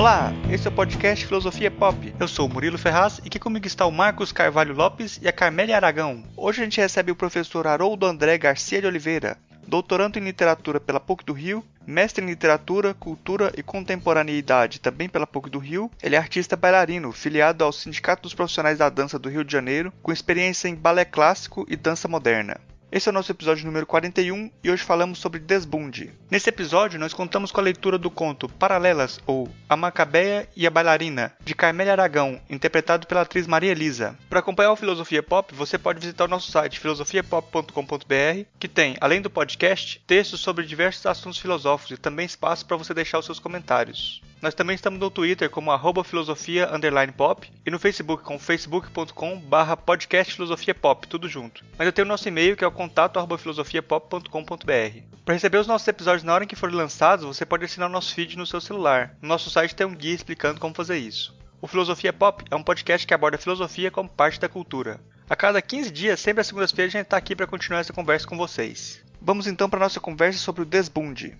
Olá, esse é o podcast Filosofia Pop. Eu sou o Murilo Ferraz e aqui comigo está o Marcos Carvalho Lopes e a Carmélia Aragão. Hoje a gente recebe o professor Haroldo André Garcia de Oliveira, doutorando em literatura pela PUC do Rio, mestre em literatura, cultura e contemporaneidade também pela PUC do Rio. Ele é artista bailarino, filiado ao Sindicato dos Profissionais da Dança do Rio de Janeiro, com experiência em balé clássico e dança moderna. Esse é o nosso episódio número 41 e hoje falamos sobre Desbunde. Nesse episódio, nós contamos com a leitura do conto Paralelas ou A Macabeia e a Bailarina, de Carmélia Aragão, interpretado pela atriz Maria Elisa. Para acompanhar o Filosofia Pop, você pode visitar o nosso site filosofiapop.com.br, que tem, além do podcast, textos sobre diversos assuntos filosóficos e também espaço para você deixar os seus comentários. Nós também estamos no Twitter como arroba filosofia pop e no Facebook com facebook.com barra podcast filosofia pop, tudo junto. Mas eu tenho o nosso e-mail que é o contato arroba filosofiapop.com.br. Para receber os nossos episódios na hora em que forem lançados, você pode assinar o nosso feed no seu celular. No nosso site tem um guia explicando como fazer isso. O Filosofia Pop é um podcast que aborda a filosofia como parte da cultura. A cada 15 dias, sempre às segundas-feiras, a gente está aqui para continuar essa conversa com vocês. Vamos então para nossa conversa sobre o Desbunde.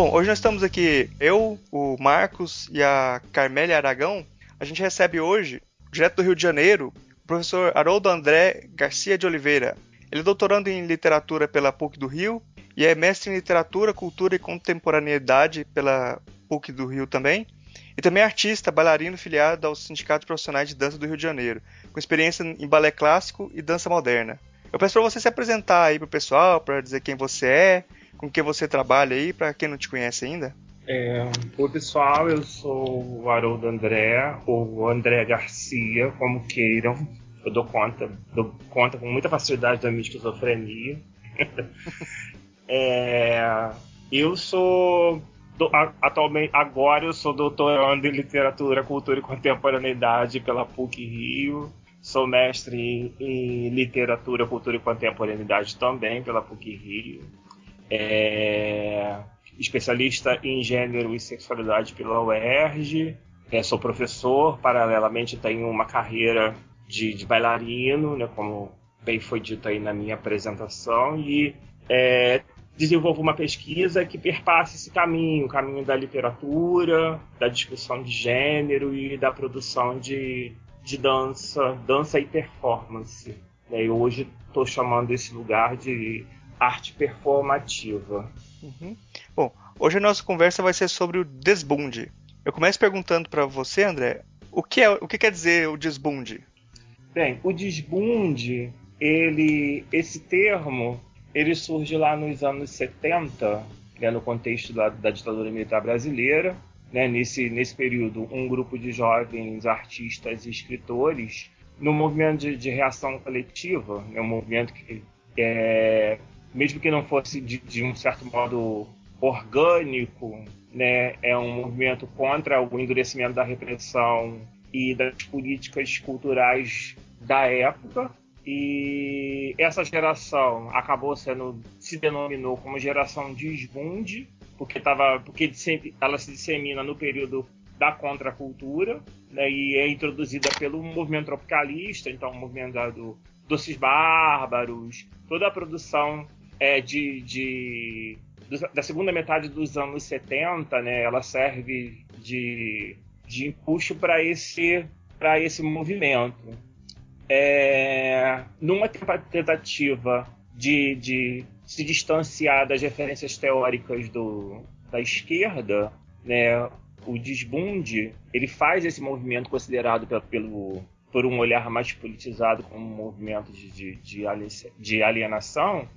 Bom, hoje nós estamos aqui, eu, o Marcos e a Carmélia Aragão. A gente recebe hoje, direto do Rio de Janeiro, o professor Haroldo André Garcia de Oliveira. Ele é doutorando em literatura pela PUC do Rio e é mestre em literatura, cultura e contemporaneidade pela PUC do Rio também. E também é artista, bailarino filiado aos sindicatos profissionais de dança do Rio de Janeiro, com experiência em balé clássico e dança moderna. Eu peço para você se apresentar aí pro pessoal, para dizer quem você é, com que você trabalha aí, para quem não te conhece ainda? É, Oi, pessoal, eu sou o Haroldo André, ou André Garcia, como queiram. Eu dou conta, dou conta com muita facilidade da minha esquizofrenia. é, eu sou atualmente agora eu sou doutorando em literatura, cultura e contemporaneidade pela PUC Rio. Sou mestre em literatura, cultura e contemporaneidade também pela PUC Rio é especialista em gênero e sexualidade pela UERJ, é, sou professor, paralelamente tenho uma carreira de, de bailarino, né, como bem foi dito aí na minha apresentação, e é, desenvolvo uma pesquisa que perpassa esse caminho, o caminho da literatura, da discussão de gênero e da produção de, de dança, dança e performance. E hoje estou chamando esse lugar de arte performativa. Uhum. Bom, hoje a nossa conversa vai ser sobre o desbunde. Eu começo perguntando para você, André, o que, é, o que quer dizer o desbunde? Bem, o desbunde, ele, esse termo, ele surge lá nos anos 70, né, no contexto da, da ditadura militar brasileira. Né, nesse, nesse período, um grupo de jovens artistas e escritores, no movimento de, de reação coletiva, né, um movimento que é, mesmo que não fosse de, de um certo modo orgânico, né, é um movimento contra o endurecimento da repressão e das políticas culturais da época. E essa geração acabou sendo se denominou como geração desbunde, porque tava, porque ela se dissemina no período da contracultura, né, e é introduzida pelo movimento tropicalista, então o movimento do Doces Bárbaros, toda a produção é, de, de, da segunda metade dos anos 70, né, ela serve de, de impulso para esse, esse movimento. É, numa tentativa de, de se distanciar das referências teóricas do, da esquerda, né, o Desbunde ele faz esse movimento considerado pelo por um olhar mais politizado como um movimento de, de, de alienação,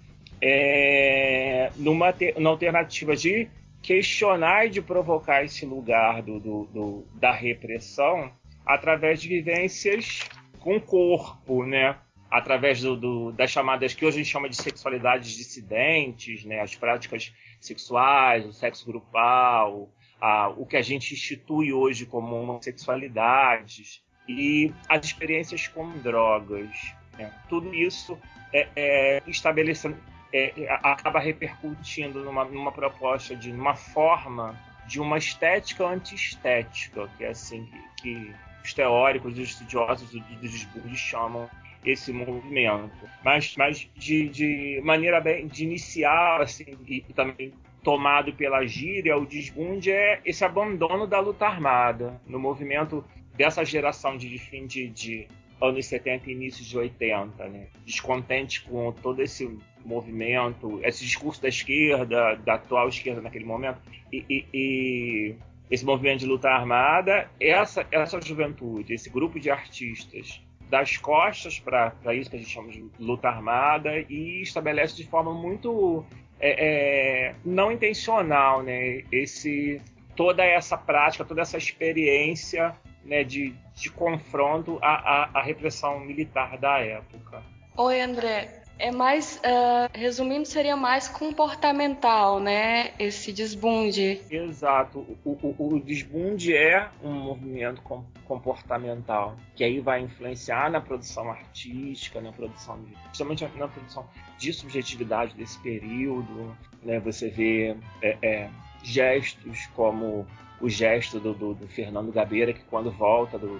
é, numa, alternativa de questionar e de provocar esse lugar do, do, do, da repressão através de vivências com o corpo, né? através do, do, das chamadas que hoje a gente chama de sexualidades dissidentes, né? as práticas sexuais, o sexo grupal, a, o que a gente institui hoje como homossexualidades e as experiências com drogas. Né? Tudo isso é, é, estabelecendo, é, acaba repercutindo numa, numa proposta de uma forma de uma estética antiestética, que é assim que, os teóricos, os estudiosos dos discursos chamam esse movimento. Mas, mas de, de maneira bem de inicial, assim, e também tomado pela gíria, o desbunde é esse abandono da luta armada. No movimento dessa geração de de, de anos 70 e início de 80, né? Descontente com todo esse movimento, esse discurso da esquerda, da atual esquerda naquele momento, e, e, e esse movimento de luta armada, essa, essa juventude, esse grupo de artistas das costas para isso que a gente chama de luta armada e estabelece de forma muito é, é, não intencional né, esse, toda essa prática, toda essa experiência né, de, de confronto à, à, à repressão militar da época. Oi, André é mais, uh, resumindo, seria mais comportamental, né? Esse desbunde. Exato. O, o, o desbunde é um movimento com, comportamental, que aí vai influenciar na produção artística, na produção, de, principalmente na produção de subjetividade desse período. Né? Você vê é, é, gestos como o gesto do, do, do, Fernando Gabeira, que quando volta do,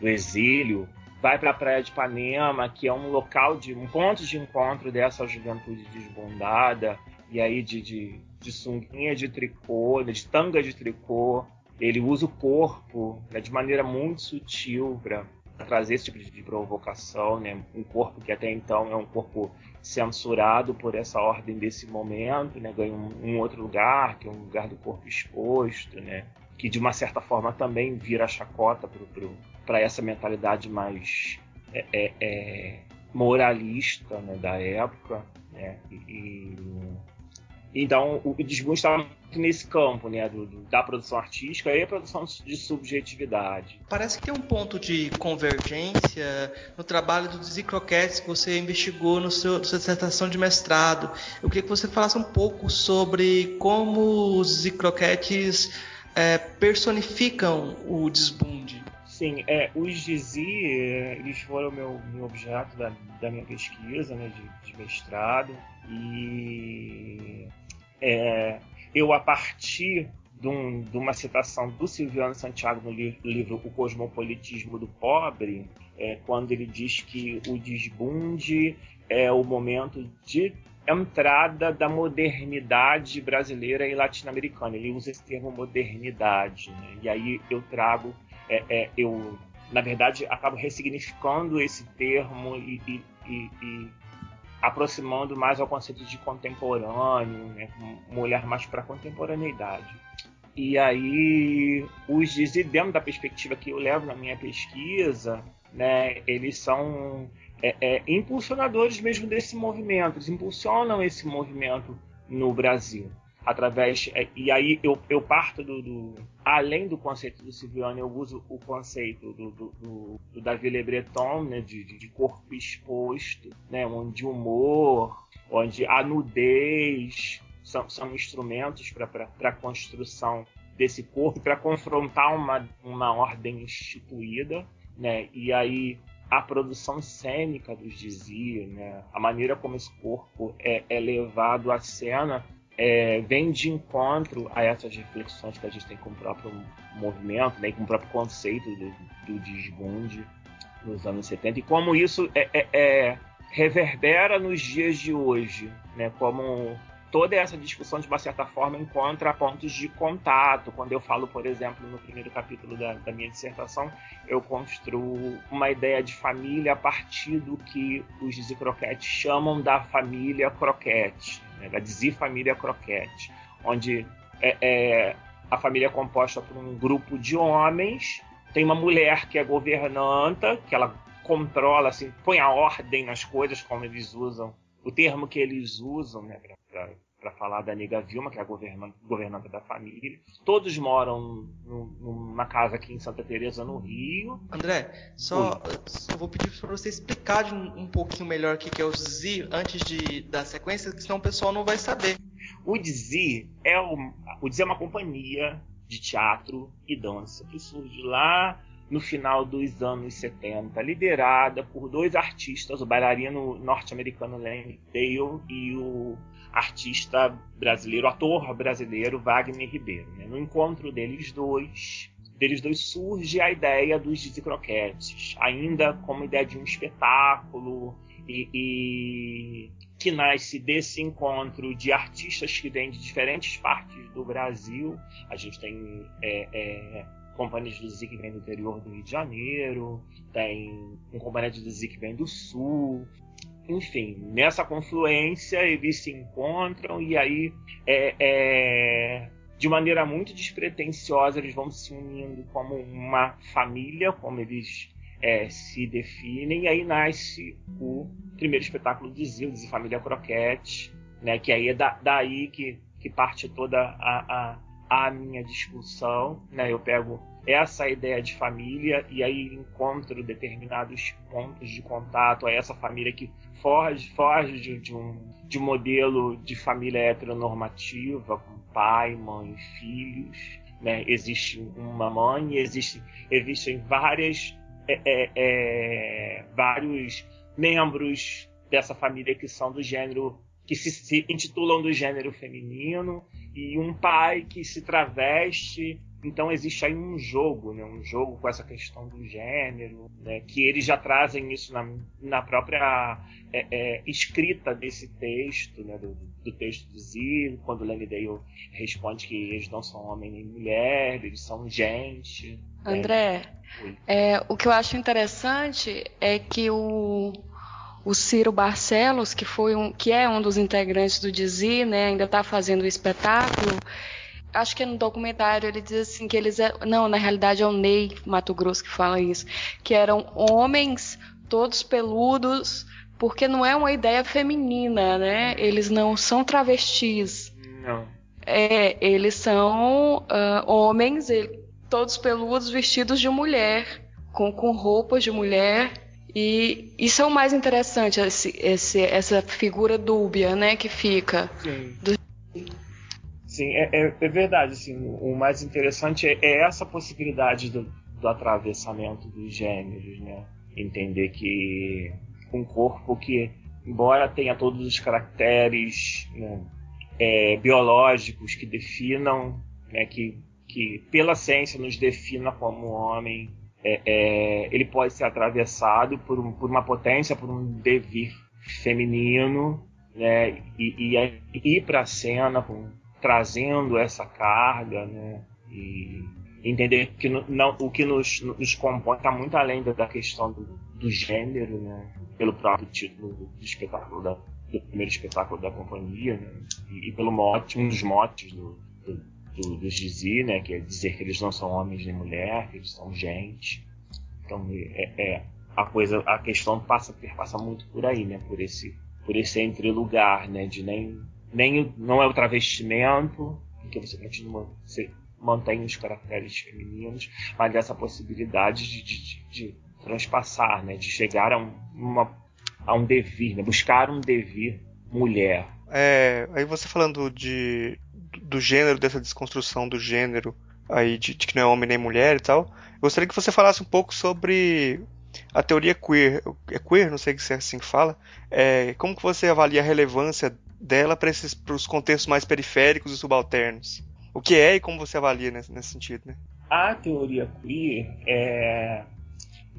do exílio, vai para a praia de Ipanema, que é um local de um ponto de encontro dessa juventude desbondada, e aí de, de, de sunguinha de tricô, né, de tanga de tricô. Ele usa o corpo né, de maneira muito sutil para trazer esse tipo de provocação, né? Um corpo que até então é um corpo censurado por essa ordem desse momento, né? Ganha um, um outro lugar, que é um lugar do corpo exposto, né? Que de uma certa forma também vira chacota para essa mentalidade mais é, é, é, moralista né, da época. Né, e, então o desbunde estava muito nesse campo né, do, da produção artística e a produção de subjetividade. Parece que tem um ponto de convergência no trabalho do Dizzy Croquettes que você investigou no seu, na sua dissertação de mestrado. Eu queria que você falasse um pouco sobre como os Dizzy Croquettes é, personificam o desbunde. Sim, é, os Gizi, é, eles foram meu, meu objeto da, da minha pesquisa, né, de, de mestrado, e é, eu, a partir de, um, de, uma citação do Silviano Santiago no li, livro O Cosmopolitismo do Pobre, é, quando ele diz que o desbunde é o momento de entrada da modernidade brasileira e latino-americana. Ele usa esse termo modernidade, né? e aí eu trago é, é, eu, na verdade, acabo ressignificando esse termo e, e, e, e aproximando mais ao conceito de contemporâneo, né, um olhar mais para a contemporaneidade. E aí, os dentro da perspectiva que eu levo na minha pesquisa, né, eles são é, é, impulsionadores mesmo desse movimento, eles impulsionam esse movimento no Brasil através é, e aí eu, eu parto do, do, além do conceito do Silviano eu uso o conceito do, do, do, do Davi Le Breton né, de, de corpo exposto né, onde humor onde a nudez são, são instrumentos para a construção desse corpo para confrontar uma, uma ordem instituída né, e aí a produção cênica dos dizia, né, a maneira como esse corpo é, é levado à cena é, vem de encontro a essas reflexões que a gente tem com o próprio movimento, né, com o próprio conceito do, do desbunde nos anos 70 e como isso é, é, é, reverbera nos dias de hoje, né, como toda essa discussão de uma certa forma encontra pontos de contato. Quando eu falo, por exemplo, no primeiro capítulo da, da minha dissertação, eu construo uma ideia de família a partir do que os Dizzy chamam da família Croquete né, da Dizzy Família Croquete, onde é, é, a família é composta por um grupo de homens, tem uma mulher que é governanta, que ela controla, assim, põe a ordem nas coisas, como eles usam, o termo que eles usam, né, falar da nega Vilma, que é a governanta, governanta da família. Todos moram numa casa aqui em Santa Teresa, no Rio. André, só eu vou pedir para você explicar um pouquinho melhor o que é o ZI antes de da sequência, senão o pessoal não vai saber. O DZI é, o, o é uma companhia de teatro e dança que surge lá no final dos anos 70, liderada por dois artistas, o bailarino norte-americano Lenny Dale e o artista brasileiro, ator brasileiro Wagner Ribeiro. Né? No encontro deles dois, deles dois surge a ideia dos Croquetes, ainda como ideia de um espetáculo e, e, que nasce desse encontro de artistas que vêm de diferentes partes do Brasil. A gente tem é, é, companhias do Zik que vem do interior do Rio de Janeiro, tem um companhia do Zik que vem do Sul, enfim, nessa confluência eles se encontram e aí é, é, de maneira muito despretensiosa eles vão se unindo como uma família, como eles é, se definem, e aí nasce o primeiro espetáculo de Zildes e Família Croquete, né, que aí é da, daí que, que parte toda a, a, a minha discussão. Né, eu pego essa ideia de família e aí encontro determinados pontos de contato a essa família que foge, foge de, de, um, de um modelo de família heteronormativa, com pai, mãe, filhos. Né? Existe uma mãe, existe, existem várias, é, é, é, vários membros dessa família que são do gênero que se, se, intitulam do gênero feminino e um pai que se traveste então existe aí um jogo, né? um jogo com essa questão do gênero, né? que eles já trazem isso na, na própria é, é, escrita desse texto, né? do, do texto do Zir, quando Lenny Dale responde que eles não são homem nem mulher, eles são gente. Né? André, é, o que eu acho interessante é que o, o Ciro Barcelos, que, foi um, que é um dos integrantes do Dizir, né, ainda está fazendo o espetáculo, acho que no documentário ele diz assim que eles eram, não, na realidade é o Ney Mato Grosso que fala isso, que eram homens todos peludos, porque não é uma ideia feminina, né? Eles não são travestis. Não. É, eles são uh, homens, todos peludos, vestidos de mulher, com, com roupas de mulher. E isso é o mais interessante, esse, esse, essa figura dúbia, né, que fica. Sim. Do... Sim, é, é, é, verdade. Assim, o mais interessante é, é essa possibilidade do, do, atravessamento dos gêneros, né? Entender que um corpo que, embora tenha todos os caracteres né, é, biológicos que definam, né, que, que pela ciência nos defina como homem, é, é, ele pode ser atravessado por, um, por uma potência, por um devir feminino, né, e, e ir para a cena com trazendo essa carga, né? E entender que não, o que nos, nos compõe está muito além da questão do, do, gênero, né? Pelo próprio título do, espetáculo da, do primeiro espetáculo da companhia, né? E, e, pelo mote, um dos motes do, do, do, dos Dizzy, né? Que é dizer que eles não são homens nem mulher, que eles são gente. Então é, é a coisa, a questão passa passa muito por aí, né? Por esse por esse entre lugar, né? De nem nem não é o travestimento, que você continua, você mantém os caracteres femininos, mas dessa possibilidade de, de, de transpassar, né, de chegar a um, uma, a um devir, né, buscar um devir mulher. É, aí você falando de, do gênero, dessa desconstrução do gênero, aí de, de que não é homem nem mulher e tal, eu gostaria que você falasse um pouco sobre a teoria queer, é queer, não sei se é assim que fala, é, como que você avalia a relevância dela para os contextos mais periféricos e subalternos. O que é e como você avalia nesse, nesse sentido, né? A teoria queer, é,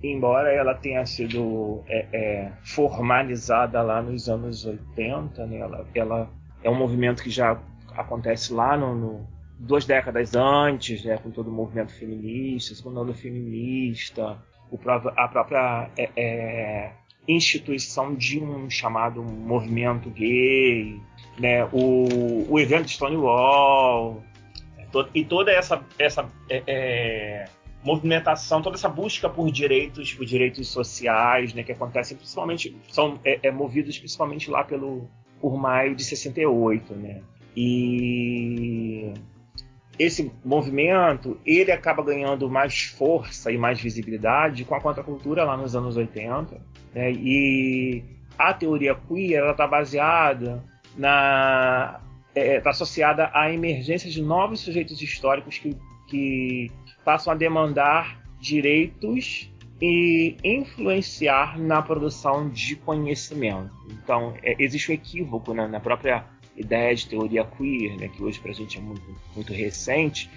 embora ela tenha sido é, é, formalizada lá nos anos 80, né, ela, ela, é um movimento que já acontece lá no, no duas décadas antes, né, com todo o movimento feminista, segundo ano feminista, o, a própria é, é instituição de um chamado movimento gay, né, o, o evento Stonewall, e toda essa, essa é, é, movimentação, toda essa busca por direitos, por direitos sociais, né, que acontecem principalmente, são é, é movidos principalmente lá pelo por maio de 68, né? E esse movimento ele acaba ganhando mais força e mais visibilidade com a contracultura lá nos anos 80. Né? E a teoria queer está baseada na está é, tá associada à emergência de novos sujeitos históricos que, que passam a demandar direitos e influenciar na produção de conhecimento. Então, é, existe um equívoco né, na própria ideia de teoria queer, né, que hoje para a gente é muito, muito recente,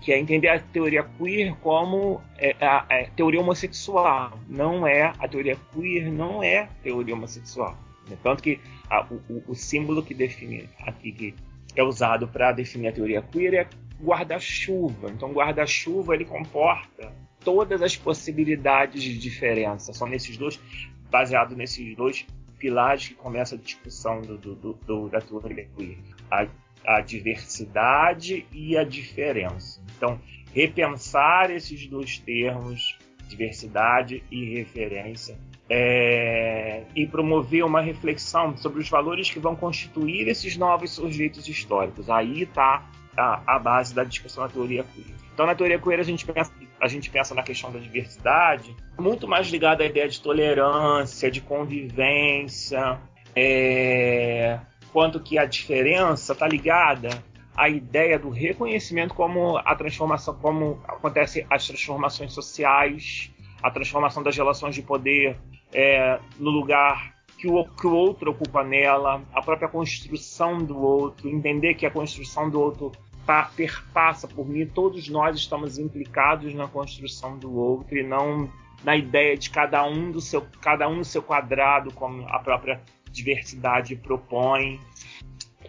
que é entender a teoria queer como é, a, a, teoria homossexual. Não é a teoria queer, não é teoria homossexual. Tanto que a, o, o, símbolo que define aqui que é usado para definir a teoria queer é guarda-chuva. Então, guarda-chuva ele comporta todas as possibilidades de diferença. São nesses dois, baseado nesses dois pilares que começa a discussão do, do, do, da teoria queer. A, a diversidade e a diferença. Então, repensar esses dois termos, diversidade e referência, é, e promover uma reflexão sobre os valores que vão constituir esses novos sujeitos históricos. Aí está a, a, base da discussão da teoria queer. Então, na teoria queer, a gente pensa, a gente pensa na questão da diversidade, muito mais ligada à ideia de tolerância, de convivência, é, quanto que a diferença está ligada? À ideia do reconhecimento como a transformação, como acontece as transformações sociais, a transformação das relações de poder é, no lugar que o, que o outro ocupa nela, a própria construção do outro, entender que a construção do outro perpassa por mim, todos nós estamos implicados na construção do outro e não na ideia de cada um do seu cada um no seu quadrado, como a própria diversidade propõe.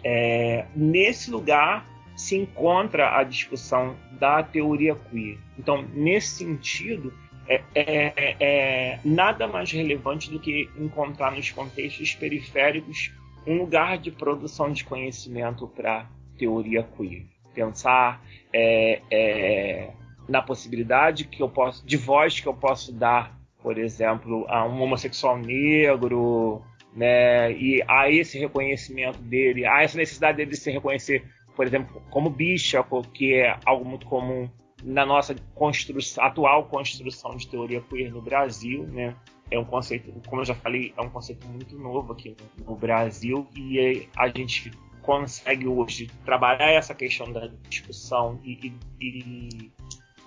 É, nesse lugar se encontra a discussão da teoria queer. Então, nesse sentido, é, é, é, é, nada mais relevante do que encontrar nos contextos periféricos um lugar de produção de conhecimento para teoria queer. Pensar é, é, na possibilidade que eu posso, de voz que eu posso dar, por exemplo, a um homossexual negro, né? E há esse reconhecimento dele, há essa necessidade dele de se reconhecer, por exemplo, como bicha, que é algo muito comum na nossa construção, atual construção de teoria queer no Brasil, né? É um conceito, como eu já falei, é um conceito muito novo aqui no Brasil e a gente consegue hoje trabalhar essa questão da discussão e, e, e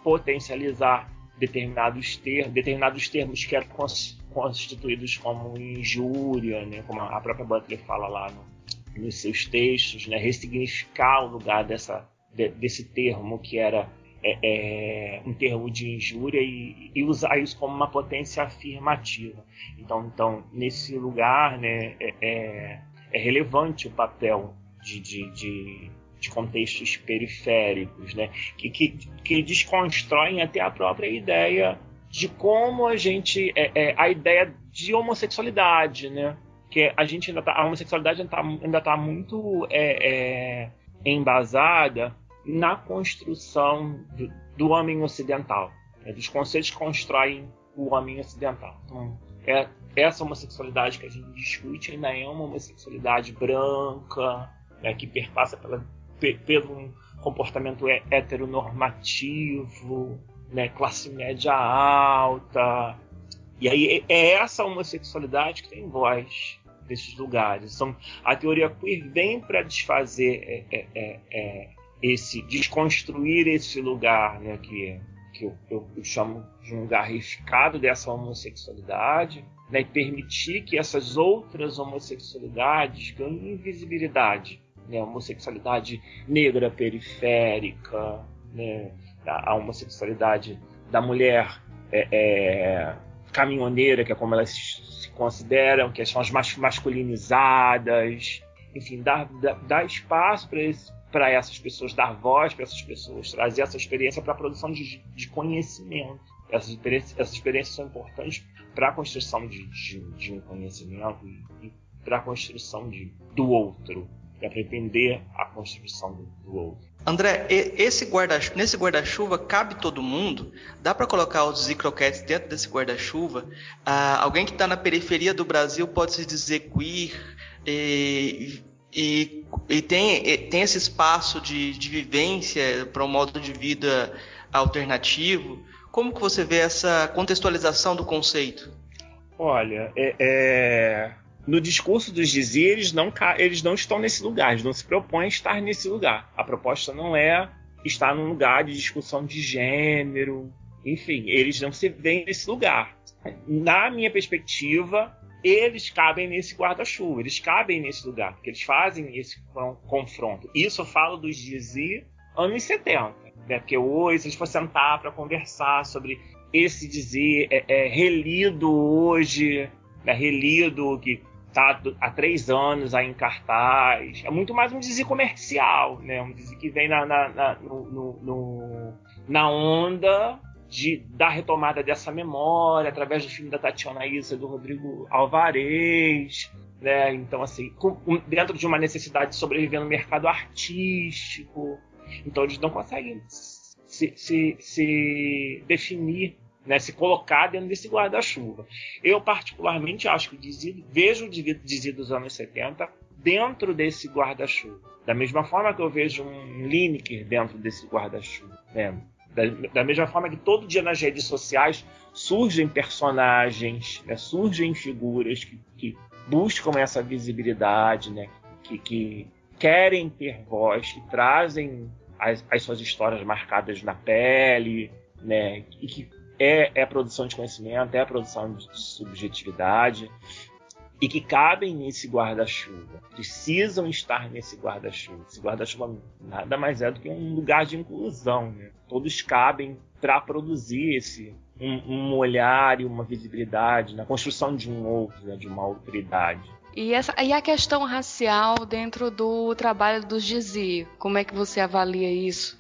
potencializar determinados termos, determinados termos que eram constituídos como injúria, né? como a própria Butler fala lá no, nos seus textos, né? ressignificar o lugar dessa, de, desse termo que era é, é, um termo de injúria e, e, usar isso como uma potência afirmativa. Então, então nesse lugar, né, é, é, é relevante o papel de, de, de, de, contextos periféricos, né, que, que, que desconstroem até a própria ideia de como a gente é, é, a ideia de homossexualidade, né? Que a gente ainda tá, a homossexualidade ainda está ainda tá muito é, embasada na construção do, do homem ocidental, né, dos conceitos que constroem o homem ocidental. Então, é, essa homossexualidade que a gente discute ainda é uma homossexualidade branca, né, que perpassa pela, pelo comportamento heteronormativo, né, classe média alta. E aí é essa homossexualidade que tem voz desses lugares. São, a teoria queer vem para desfazer é, é, é, esse desconstruir esse lugar, né, que, que eu, eu, eu chamo de um lugar reificado dessa homossexualidade, né, e permitir que essas outras homossexualidades ganhem visibilidade, né, homossexualidade negra periférica, né, a, homossexualidade da mulher é, é, caminhoneira, que é como elas se consideram, que são as mais masculinizadas, enfim, dar, dar, espaço para para essas pessoas, dar voz para essas pessoas, trazer essa experiência para a produção de, de conhecimento. Essas experiências, essas experiências são importantes para a construção de, de, de, um conhecimento e para a construção de, do outro, para entender a construção do, do outro. André, esse guarda, nesse guarda-chuva cabe todo mundo? Dá para colocar os zicroquetes dentro desse guarda-chuva? Ah, alguém que está na periferia do Brasil pode se dizer queer e, e, e tem, tem esse espaço de, de vivência para um modo de vida alternativo. Como que você vê essa contextualização do conceito? Olha, é, é... no discurso dos dizeres, não, eles não estão nesse lugar, eles não se propõem a estar nesse lugar. A proposta não é estar num lugar de discussão de gênero, enfim, eles não se veem nesse lugar. Na minha perspectiva, eles cabem nesse guarda-chuva, eles cabem nesse lugar, porque eles fazem esse confronto. Isso eu falo dos Dizzy anos 70. Né? Porque hoje, se a gente for sentar para conversar sobre esse dizer é, é relido hoje, né? relido que está há três anos aí em cartaz, é muito mais um dizer comercial, né? um dizer que vem na, na, na, no, no, na onda de, da retomada dessa memória através do filme da Tatiana Issa, do Rodrigo Alvarez, né? Então, assim, com, dentro de uma necessidade de sobreviver no mercado artístico. Então, eles não conseguem se, se, se definir, né? se colocar dentro desse guarda-chuva. Eu, particularmente, acho que o Dizzy, vejo o Dizzy dos anos 70 dentro desse guarda-chuva. Da mesma forma que eu vejo um Lineker dentro desse guarda-chuva. Né? Da, da, mesma forma que todo dia nas redes sociais surgem personagens, né, surgem figuras que, que, buscam essa visibilidade, né, que, que, querem ter voz, que trazem as, as, suas histórias marcadas na pele, né, e que é, é produção de conhecimento, é a produção de subjetividade e que cabem nesse guarda-chuva, precisam estar nesse guarda-chuva. Esse guarda-chuva nada mais é do que um lugar de inclusão, né? Todos cabem para produzir esse um, um, olhar e uma visibilidade na construção de um outro, né? de uma autoridade. E, essa, e a questão racial dentro do trabalho dos Gizi, como é que você avalia isso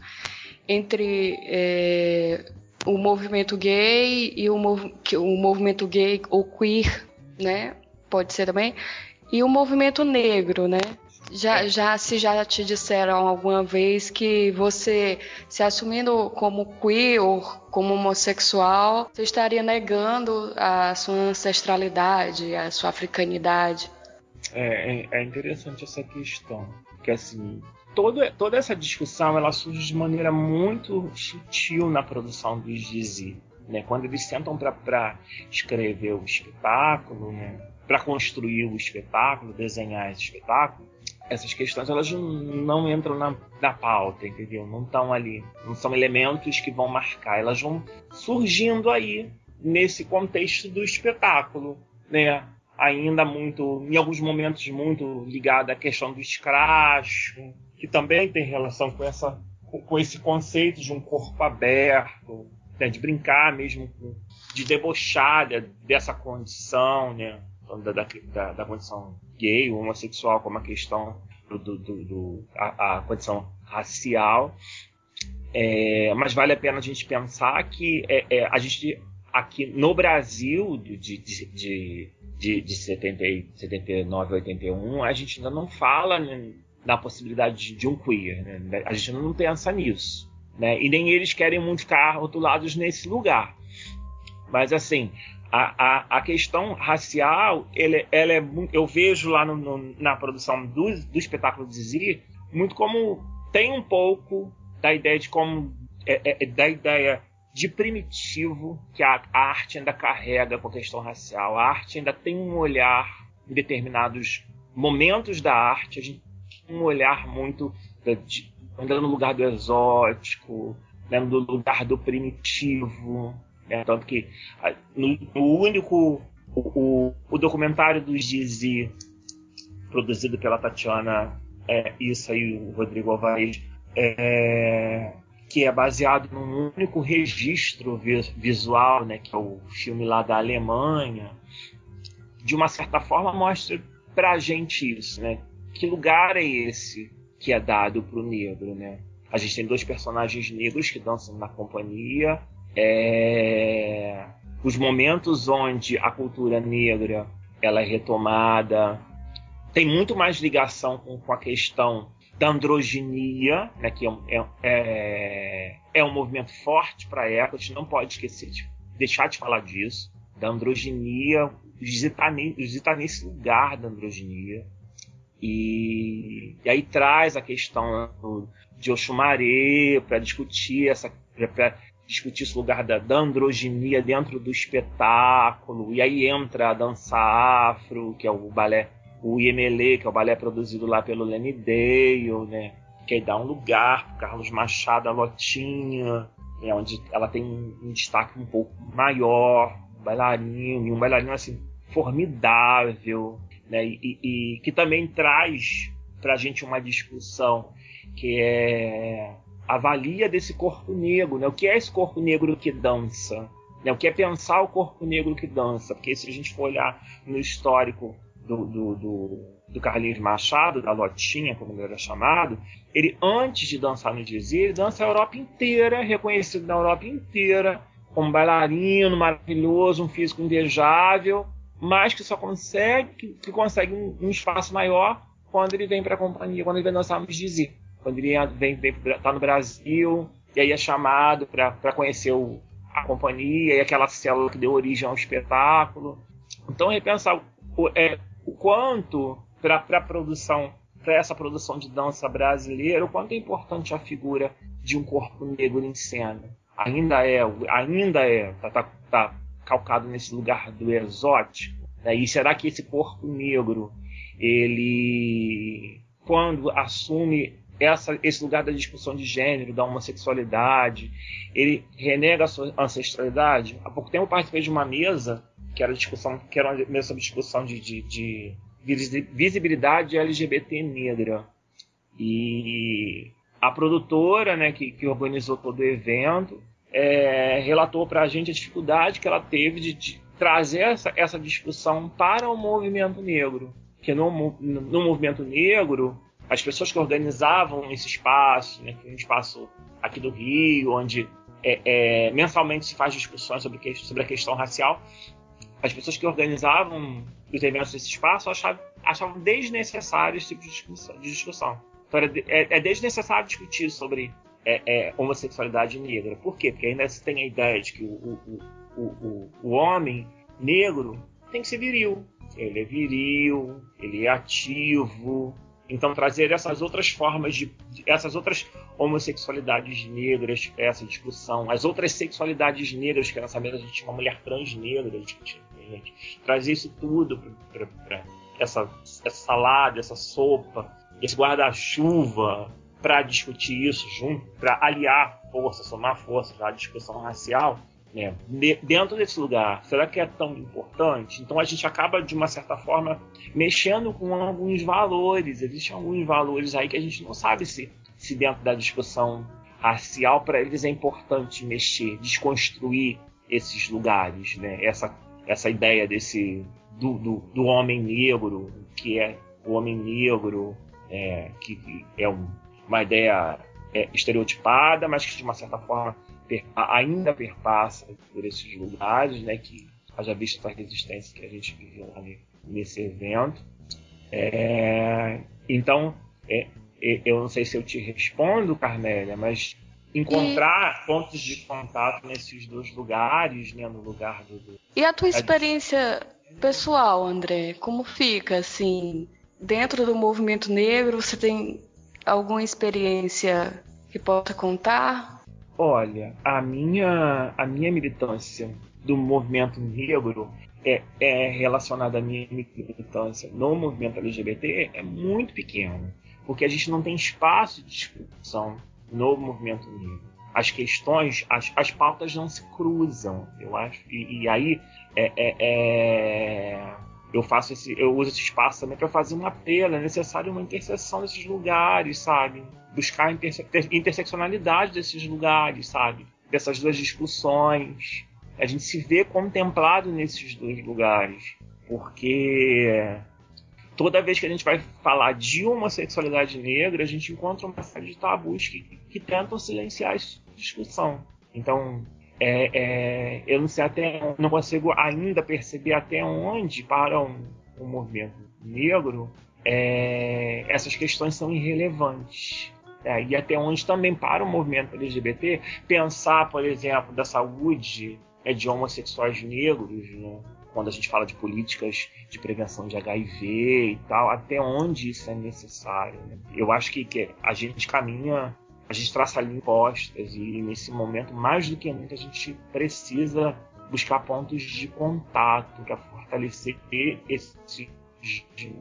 entre é, o movimento gay e o, o movimento gay ou queer, né? pode ser também, e o movimento negro, né? Já, já se já te disseram alguma vez que você se assumindo como queer ou como homossexual, você estaria negando a sua ancestralidade, a sua africanidade? É, é, é interessante essa questão, que assim toda, toda essa discussão ela surge de maneira muito sutil na produção do Dizzy. Né? Quando eles sentam para escrever o espetáculo, né? para construir o espetáculo, desenhar esse espetáculo, essas questões elas não entram na, na pauta, entendeu? Não estão ali, não são elementos que vão marcar, elas vão surgindo aí nesse contexto do espetáculo, né? Ainda muito, em alguns momentos muito ligado à questão do escracho, que também tem relação com essa com esse conceito de um corpo aberto, né? de brincar mesmo de debochar dessa condição, né? da, da, da condição gay homossexual como a questão do, do, do a, a, condição racial. É, mas vale a pena a gente pensar que é, é, a gente aqui no Brasil de, de, de, de, de 70, 79 81 a gente ainda não fala né, na possibilidade de, de um queer né? a gente não pensa nisso né? e nem eles querem muito ficar rotulados nesse lugar mas assim a, a, a questão racial, ele, ela é, eu vejo lá no, no, na produção do, do espetáculo de Zizi, muito como tem um pouco da ideia de como é, é, da ideia de primitivo que a, arte ainda carrega com a questão racial. A arte ainda tem um olhar em determinados momentos da arte, a gente tem um olhar muito de, andando no lugar do exótico, né, no lugar do primitivo, é, tanto que no, no único. O, o, o, documentário do Gizi, produzido pela Tatiana, é, isso aí, o Rodrigo Alvarez, é, que é baseado num único registro visual, né, que é o filme lá da Alemanha, de uma certa forma mostra pra gente isso, né? Que lugar é esse que é dado pro negro, né? A gente tem dois personagens negros que dançam na companhia, é, os momentos onde a cultura negra ela é retomada tem muito mais ligação com, com a questão da androginia, né, que é, é, é um movimento forte para a época, a gente não pode esquecer de deixar de falar disso, da androginia, visitar, nesse lugar da androginia. E, e aí traz a questão de Oxumaré para discutir essa, pra discutir esse lugar da, da, androginia dentro do espetáculo, e aí entra a dança afro, que é o balé, o Iemele, que é o balé produzido lá pelo Lenny Dale, né? Que aí dá um lugar pro Carlos Machado, a Lotinha, né? onde ela tem um destaque um pouco maior, um bailarino, e um bailarino assim, formidável, né? E, e, e que também traz pra gente uma discussão que é avalia desse corpo negro, né? O que é esse corpo negro que dança? Né? O que é pensar o corpo negro que dança? Porque se a gente for olhar no histórico do, do, do, do Carlinhos Machado, da Lotinha, como ele era chamado, ele, antes de dançar no Dizzy, ele dança a Europa inteira, reconhecido na Europa inteira, como bailarino maravilhoso, um físico invejável, mas que só consegue, que, consegue um, um, espaço maior quando ele vem para a companhia, quando ele vem dançar no Dizzy. Quando ele vem, vem tá no Brasil, e aí é chamado para conhecer o, a companhia e aquela célula que deu origem ao espetáculo. Então, repensar é, o quanto para a produção, para essa produção de dança brasileira, o quanto é importante a figura de um corpo negro em cena. Ainda é, ainda é, tá, tá, tá calcado nesse lugar do exótico. Né? E será que esse corpo negro, ele, quando assume essa, esse lugar da discussão de gênero, da homossexualidade, ele renega a sua ancestralidade. Há pouco tempo eu participei de uma mesa que era discussão, que era uma mesa sobre discussão de, de, de visibilidade LGBT negra. E a produtora, né, que, que organizou todo o evento, é, relatou para a gente a dificuldade que ela teve de, de trazer essa, essa, discussão para o movimento negro. Que no, no, movimento negro, as pessoas que organizavam esse espaço, né, é um espaço aqui do Rio, onde é, é, mensalmente se faz discussões sobre, que, sobre a questão racial, as pessoas que organizavam os eventos desse espaço achavam, achavam desnecessário esse tipo de discussão. Então é, é, desnecessário discutir sobre é, é, homossexualidade negra. Por quê? Porque ainda se tem a ideia de que o, o, o, o, homem negro tem que ser viril. Ele é viril, ele é ativo, então trazer essas outras formas de, essas outras homossexualidades negras essa discussão, as outras sexualidades negras que nessa mesa a gente tinha uma mulher trans negra discutindo, gente. trazer isso tudo para essa, essa salada, essa sopa, esse guarda-chuva para discutir isso junto, para aliar força, somar forças à discussão racial, né, dentro desse lugar, será que é tão importante? Então a gente acaba, de uma certa forma, mexendo com alguns valores. Existem alguns valores aí que a gente não sabe se, se dentro da discussão racial, para eles é importante mexer, desconstruir esses lugares, né? essa, essa ideia desse do, do, do homem negro, que é o homem negro, é, que é um, uma ideia é, estereotipada, mas que de uma certa forma ainda perpassa por esses lugares, né, que haja visto a resistência que a gente viveu ali nesse evento. É, então, é, é, eu não sei se eu te respondo, Carmélia, mas encontrar e... pontos de contato nesses dois lugares, né, no lugar do, do... E a tua experiência pessoal, André, como fica assim, dentro do movimento negro, você tem alguma experiência que possa contar? Olha, a minha, a minha militância do movimento negro é, é relacionada à minha militância no movimento LGBT é muito pequena, porque a gente não tem espaço de discussão no movimento negro. As questões, as, as pautas não se cruzam, eu acho. E, e aí é, é, é eu faço esse, eu uso esse espaço também para fazer uma apelo. É necessário uma interseção desses lugares, sabe? Buscar a interse interseccionalidade desses lugares, sabe? Dessas duas discussões. A gente se vê contemplado nesses dois lugares, porque toda vez que a gente vai falar de homossexualidade negra, a gente encontra uma série de tabus que, que tentam silenciar essa discussão. Então, é, é, eu não sei até, não consigo ainda perceber até onde para um, um movimento negro é, essas questões são irrelevantes. É, e até onde também para o movimento LGBT pensar, por exemplo, da saúde é, de homossexuais negros, né? quando a gente fala de políticas de prevenção de HIV e tal, até onde isso é necessário. Né? Eu acho que, que a gente caminha a gente traça impostas e nesse momento, mais do que nunca, a gente precisa buscar pontos de contato para fortalecer esses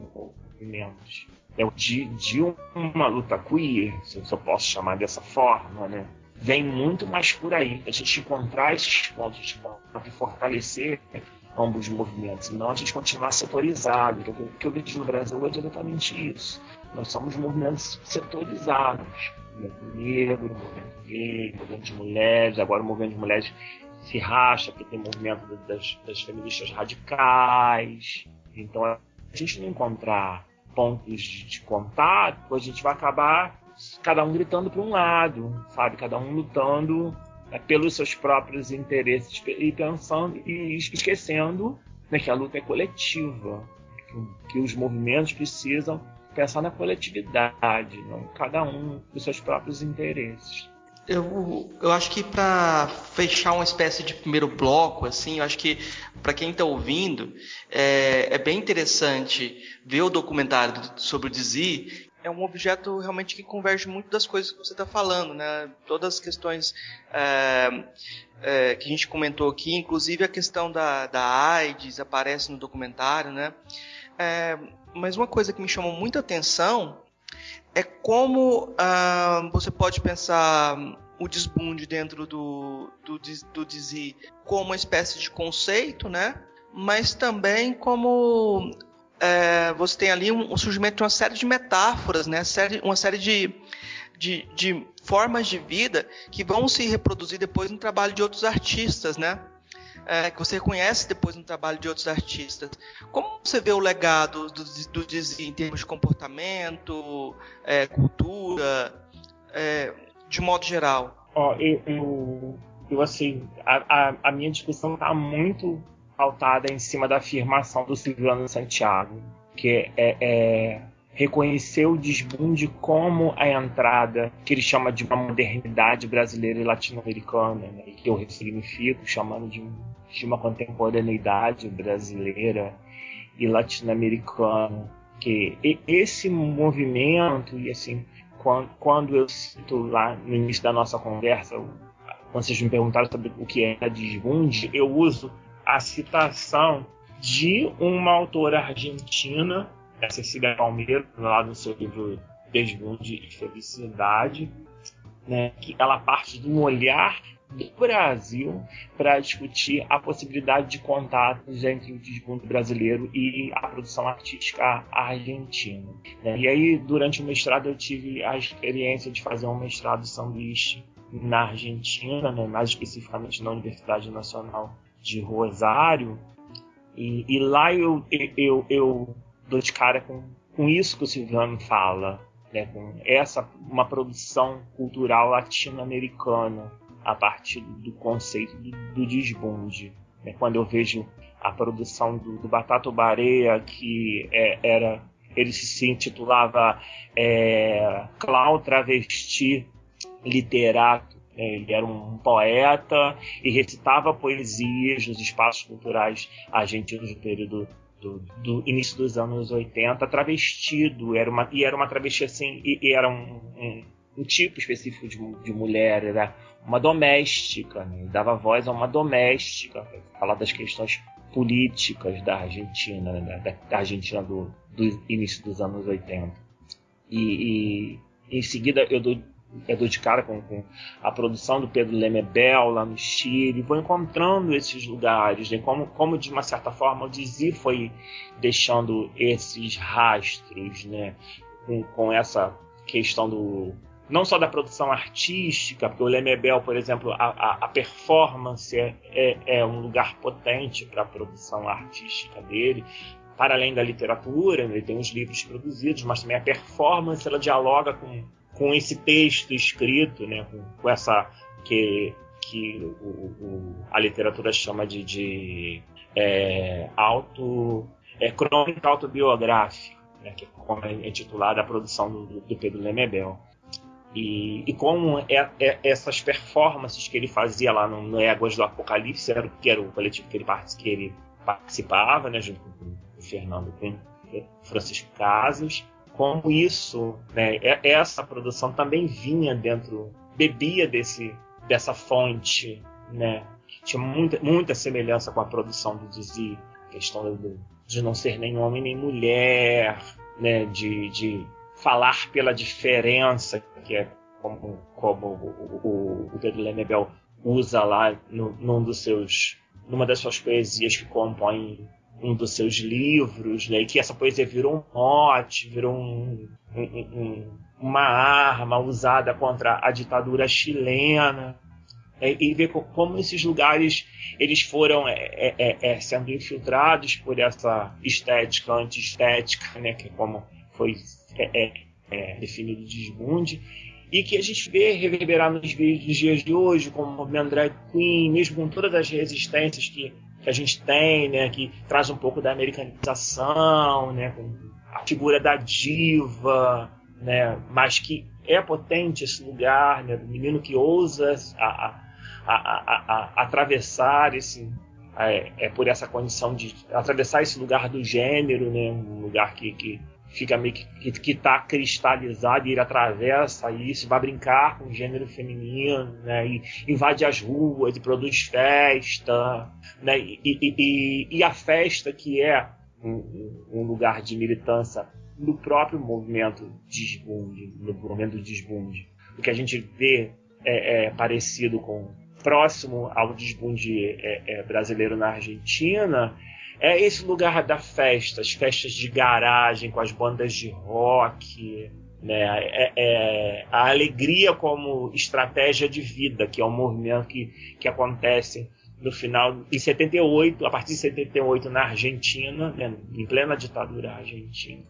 movimentos. É, de, de uma luta queer, se eu posso chamar dessa forma, né? vem muito mais por aí. A gente encontrar esses pontos de contato e fortalecer ambos os movimentos, não a gente continuar setorizado. O que eu vejo no Brasil é exatamente isso. Nós somos movimentos setorizados negro, movimento gay, movimento de mulheres, agora o movimento de mulheres se racha, porque tem movimento das, das feministas radicais. Então, a gente não encontrar pontos de contato, a gente vai acabar cada um gritando para um lado, sabe? Cada um lutando né, pelos seus próprios interesses e pensando e esquecendo né, que a luta é coletiva, que, que os movimentos precisam pensar na coletividade, não cada um dos seus próprios interesses. Eu, eu acho que para fechar uma espécie de primeiro bloco, assim, eu acho que para quem está ouvindo, é, é, bem interessante ver o documentário sobre o Dizzy. É um objeto realmente que converge muito das coisas que você está falando, né? Todas as questões é, é, que a gente comentou aqui, inclusive a questão da, da AIDS aparece no documentário, né? É, mas uma coisa que me chamou muita atenção é como ah, você pode pensar o desbunde dentro do, do, do Dizzy como uma espécie de conceito, né? Mas também como é, você tem ali um, um, surgimento de uma série de metáforas, né? Série, uma série de, de, de formas de vida que vão se reproduzir depois no trabalho de outros artistas, né? É, que você reconhece depois no trabalho de outros artistas. Como você vê o legado do, do Dizzy em termos de comportamento, é, cultura, é, de modo geral? Ó, eu, eu, eu, assim, a, a, a minha discussão está muito pautada em cima da afirmação do Silvano Santiago, que é, é reconhecer o desbunde como a entrada que ele chama de uma modernidade brasileira e latino-americana, né, que eu ressignifico chamando de, de uma contemporaneidade brasileira e latino-americana. Que esse movimento, e assim, quando, quando eu cito lá no início da nossa conversa, quando vocês me perguntaram sobre o que é desbunde, eu uso a citação de uma autora argentina a Cecília Palmeiro, lá no seu livro Desbunde e Felicidade, né, que ela parte de um olhar Brasil para discutir a possibilidade de contatos entre o desbunde brasileiro e a produção artística argentina. Né? E aí, durante o mestrado, eu tive a experiência de fazer um mestrado sanduíche na Argentina, né? mais especificamente na Universidade Nacional de Rosário. E, e lá eu, eu, eu dou de cara com, com isso que o Silviano fala, né, com essa uma produção cultural latino-americana a partir do conceito do, do desbunde. Né, quando eu vejo a produção do, do Batata Barea, que é, era ele se intitulava é, Clau Travesti Literato. Né, ele era um poeta e recitava poesias nos espaços culturais argentinos do período do, do, início dos anos 80, travestido, era uma, e era uma travesti assim, e, e era um, um, um, tipo específico de, de, mulher, era uma doméstica, né? dava voz a uma doméstica, falar das questões políticas da Argentina, né? da, da, Argentina do, do, início dos anos 80. E, e em seguida eu dou eu dou de cara com, com, a produção do Pedro Lemebel lá no Chile, vou encontrando esses lugares, né? como, como de uma certa forma o Dizzy foi deixando esses rastros, né? com, com essa questão do não só da produção artística, porque o Lemebel, por exemplo, a, a, a performance é, é, é, um lugar potente para a produção artística dele, para além da literatura, ele tem os livros produzidos, mas também a performance ela dialoga com com esse texto escrito, né, com, com essa que, que o, o, a literatura chama de, de é, auto, é, crônica autobiográfica, né, que é é intitulada a produção do, do Pedro Lemebel. E, e como é, é, essas performances que ele fazia lá no, no Éguas do Apocalipse, era, que era o coletivo que ele, que ele participava, né, junto com o Fernando com Francisco Casas, como isso, né, essa produção também vinha dentro, bebia desse, dessa fonte, né, que tinha muita, muita semelhança com a produção do Dizzy, questão de, de não ser nem homem nem mulher, né, de, de falar pela diferença, que é como, como o, o, o Pedro Lemebel usa lá no, num dos seus, numa das suas poesias que compõem um dos seus livros, né, e que essa poesia virou um mote, virou um, um, um, uma arma usada contra a ditadura chilena. É, e ver como esses lugares eles foram é, é, é, é sendo infiltrados por essa estética antiestética, né, que é como foi é, definido o desbunde, e que a gente vê reverberar nos, dias de hoje, como o movimento drag queen, mesmo com todas as resistências que, que a gente tem, né, que traz um pouco da americanização, né, com a figura da diva, né, mas que é potente esse lugar, né, do menino que ousa a, a, a atravessar esse é, é, por essa condição de atravessar esse lugar do gênero, né, um lugar que, que fica meio que, que, que tá cristalizado e ele atravessa isso, vai brincar com o gênero feminino, né, e invade as ruas e produz festa, né, e, e, e, e a festa que é um, um, lugar de militância no próprio movimento desbunde, no movimento desbunde. O que a gente vê é, é parecido com próximo ao desbunde é, é, brasileiro na Argentina é esse lugar da festa, as festas de garagem com as bandas de rock, né? É, é, a alegria como estratégia de vida, que é um movimento que, que acontece no final em 78, a partir de 78 na Argentina, né? em plena ditadura argentina,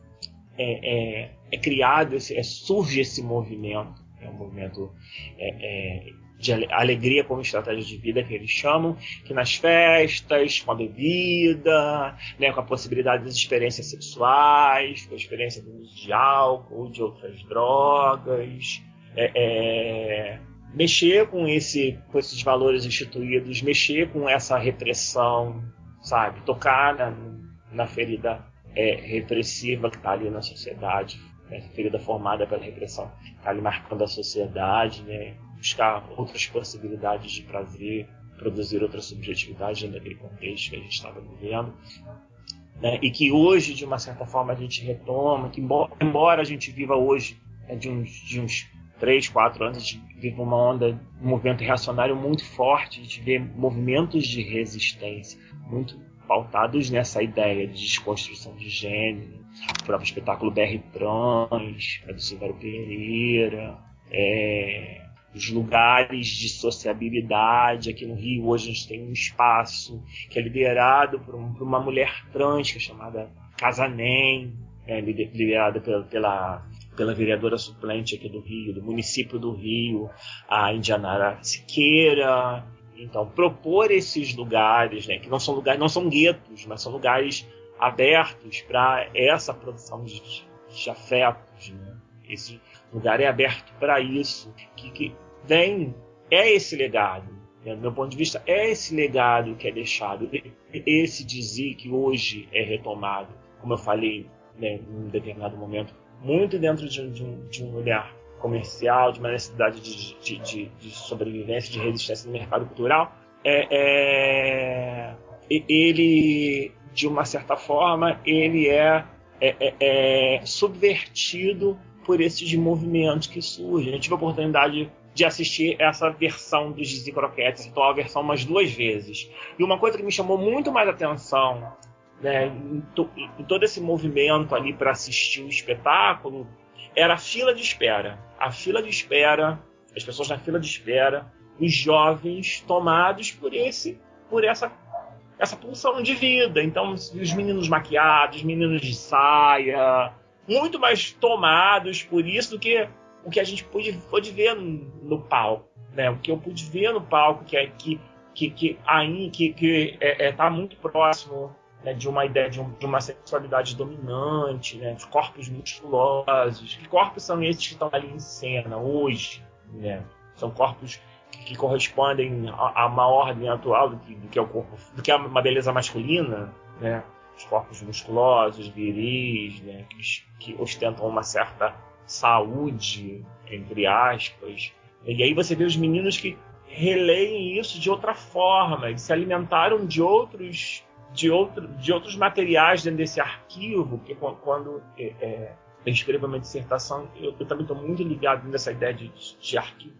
é, é, é criado, esse, é, surge esse movimento, é um movimento é, de alegria como estratégia de vida que eles chamam, que nas festas, com a bebida, né, com a possibilidade das experiências sexuais, com a experiência do uso de álcool, de outras drogas, é, é, mexer com, esse, com esses valores instituídos, mexer com essa repressão, sabe, tocar na, na ferida é, repressiva que está ali na sociedade, né, ferida formada pela repressão, está ali marcando a sociedade, né, buscar outras possibilidades de prazer, produzir outra subjetividade naquele contexto que a gente estava vivendo. Né? E que hoje, de uma certa forma, a gente retoma, que embora, a gente viva hoje né, de, uns, de uns 3, 4 anos, a gente vive uma onda, um movimento reacionário muito forte, a gente vê movimentos de resistência muito pautados nessa ideia de desconstrução de gênero, o próprio espetáculo BR Trans, do Silvério Pereira, é, os lugares de sociabilidade. Aqui no Rio, hoje a gente tem um espaço que é liderado por, um, por uma mulher trans, que é chamada Casanem, é, liderada pela, pela, pela, vereadora suplente aqui do Rio, do município do Rio, a Indianara Siqueira. Então, propor esses lugares, né, que não são lugares, não são guetos, mas são lugares abertos para essa produção de, de afetos. Né? Esse lugar é aberto para isso, que, que vem, é esse legado. Né? Do meu ponto de vista, é esse legado que é deixado, esse dizer que hoje é retomado, como eu falei né, em um determinado momento, muito dentro de, de, um, de um olhar comercial, de uma necessidade de, de, de, sobrevivência, de resistência no mercado cultural, é, é, ele, de uma certa forma, ele é, é, é, é subvertido por esses movimentos que surgem. Eu tive a oportunidade de assistir essa versão dos Dizzy Croquettes, essa atual versão, umas duas vezes. E uma coisa que me chamou muito mais atenção né, em, to, em todo esse movimento ali para assistir o espetáculo era a fila de espera. A fila de espera, as pessoas na fila de espera, os jovens tomados por esse, por essa essa pulsão de vida. Então, os meninos maquiados, os meninos de saia, muito mais tomados por isso do que o que a gente pôde, pôde ver no, no palco, né? O que eu pude ver no palco que é que que que aí que, que é, é, tá muito próximo né, de uma ideia de, um, de, uma sexualidade dominante, né, de corpos musculosos. Que corpos são esses que estão ali em cena hoje? Né? São corpos que, que correspondem a, a, uma ordem atual do que, do que é o corpo, do que é uma beleza masculina, né? Os corpos musculosos, viris, né, que, que ostentam uma certa saúde, entre aspas. E aí você vê os meninos que releem isso de outra forma, eles se alimentaram de outros de, outro, de outros materiais dentro desse arquivo, porque quando é, é, eu escrevo uma dissertação, eu, eu também estou muito ligado nessa ideia de, de arquivo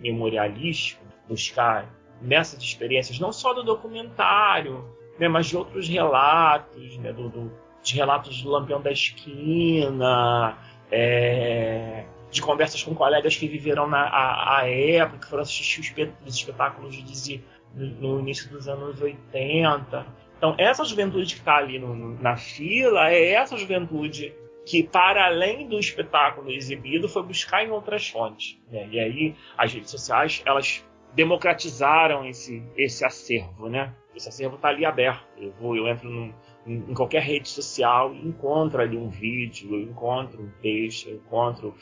memorialístico, buscar nessas experiências, não só do documentário, né, mas de outros relatos, né, do, do, de relatos do Lampião da Esquina, é, de conversas com colegas que viveram na a, a época, que foram assistir os espetáculos de Dizzy no, no, início dos anos 80. Então, essa juventude que está ali no, na fila é essa juventude que, para além do espetáculo exibido, foi buscar em outras fontes. Né? E aí, as redes sociais, elas democratizaram esse, esse acervo, né? Esse acervo está ali aberto. Eu, vou, eu entro num, em qualquer rede social e encontro ali um vídeo, encontro um texto, encontro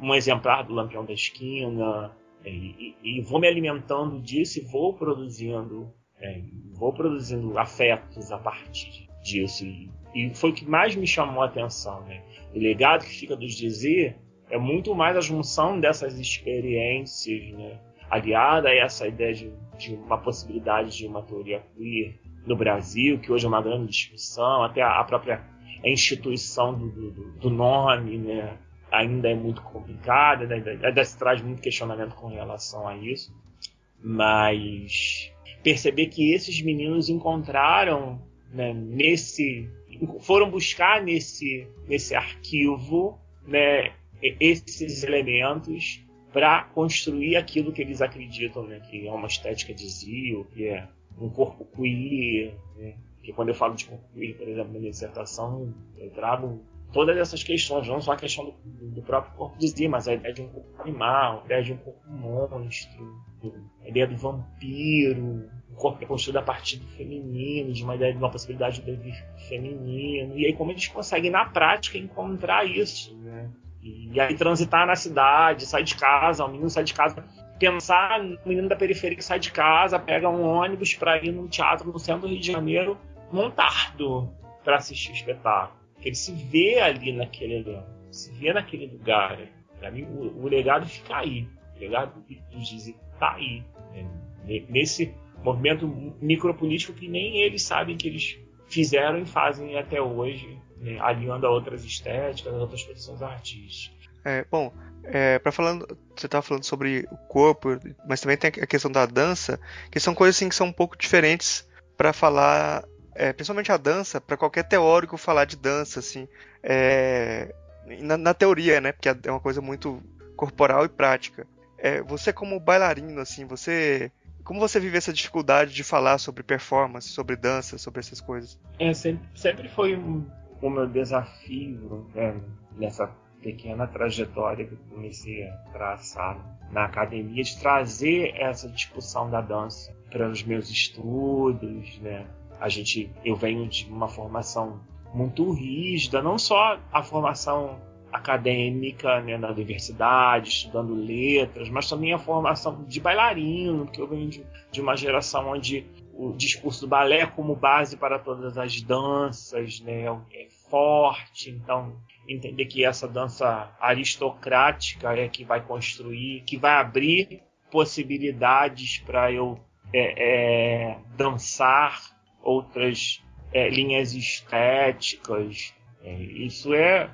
um exemplar do Lampião da Esquina, é, e, e, e, vou me alimentando disso e vou produzindo, é, vou produzindo afetos a partir disso. E, e, foi o que mais me chamou a atenção. Né? O legado que fica dos dizer é muito mais a junção dessas experiências, né? aliada a essa ideia de, de uma possibilidade de uma teoria queer no Brasil, que hoje é uma grande discussão, até a, própria instituição do, do, do, nome, né? ainda é muito complicada, né? ainda se traz muito questionamento com relação a isso, mas perceber que esses meninos encontraram né, nesse foram buscar nesse nesse arquivo né, esses elementos para construir aquilo que eles acreditam né, que é uma estética de Zio, que é um corpo queer, né? que quando eu falo de corpo queer, por exemplo, na minha dissertação, eu trago todas essas questões, não só a questão do, do próprio corpo de si, mas a ideia de um corpo animal, a ideia de um corpo monstro, a ideia do vampiro, o corpo é construído a partir do feminino, de uma ideia de uma possibilidade de vir feminino, e aí como eles conseguem na prática encontrar isso, né? E aí transitar na cidade, sair de casa, o menino sai de casa pensar no menino da periferia que sai de casa, pega um ônibus para ir num teatro no centro do Rio de Janeiro, montado para assistir o espetáculo. Ele se vê ali naquele elenco, se vê naquele lugar. Para mim, o, o, legado fica aí. O legado do Gizi está aí. Né? Nesse movimento micropolítico que nem eles sabem que eles fizeram e fazem até hoje, né? aliando a outras estéticas, a outras produções artísticas. É, bom, é, para falando, você estava falando sobre o corpo, mas também tem a questão da dança, que são coisas assim que são um pouco diferentes para falar, é, principalmente a dança, para qualquer teórico falar de dança, assim, é, na, na, teoria, né? Porque é uma coisa muito corporal e prática. É, você como bailarino, assim, você como você vive essa dificuldade de falar sobre performance, sobre dança, sobre essas coisas? É, sempre, sempre foi um, o meu desafio né, nessa pequena trajetória que comecei a traçar na academia de trazer essa discussão da dança para os meus estudos, né? A gente, eu venho de uma formação muito rígida, não só a formação acadêmica né, na universidade, estudando letras, mas também a formação de bailarino, porque eu venho de, de uma geração onde o discurso do balé como base para todas as danças né, é forte, então entender que essa dança aristocrática é que vai construir, que vai abrir possibilidades para eu é, é, dançar outras é, linhas estéticas. É, isso é,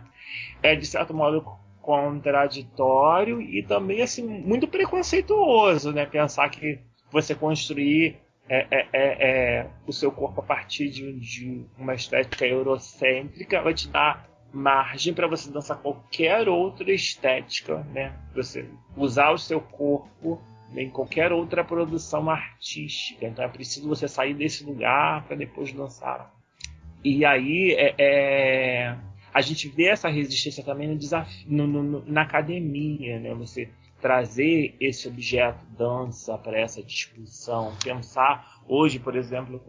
é, de certo modo, contraditório e também assim muito preconceituoso, né? Pensar que você construir é, é, é, é o seu corpo a partir de, de, uma estética eurocêntrica vai te dar margem para você dançar qualquer outra estética, né? Você usar o seu corpo em qualquer outra produção artística. Então é preciso você sair desse lugar para depois dançar. E aí é, é, a gente vê essa resistência também no desafio, no, no, na academia, né? Você trazer esse objeto dança para essa discussão, pensar hoje, por exemplo,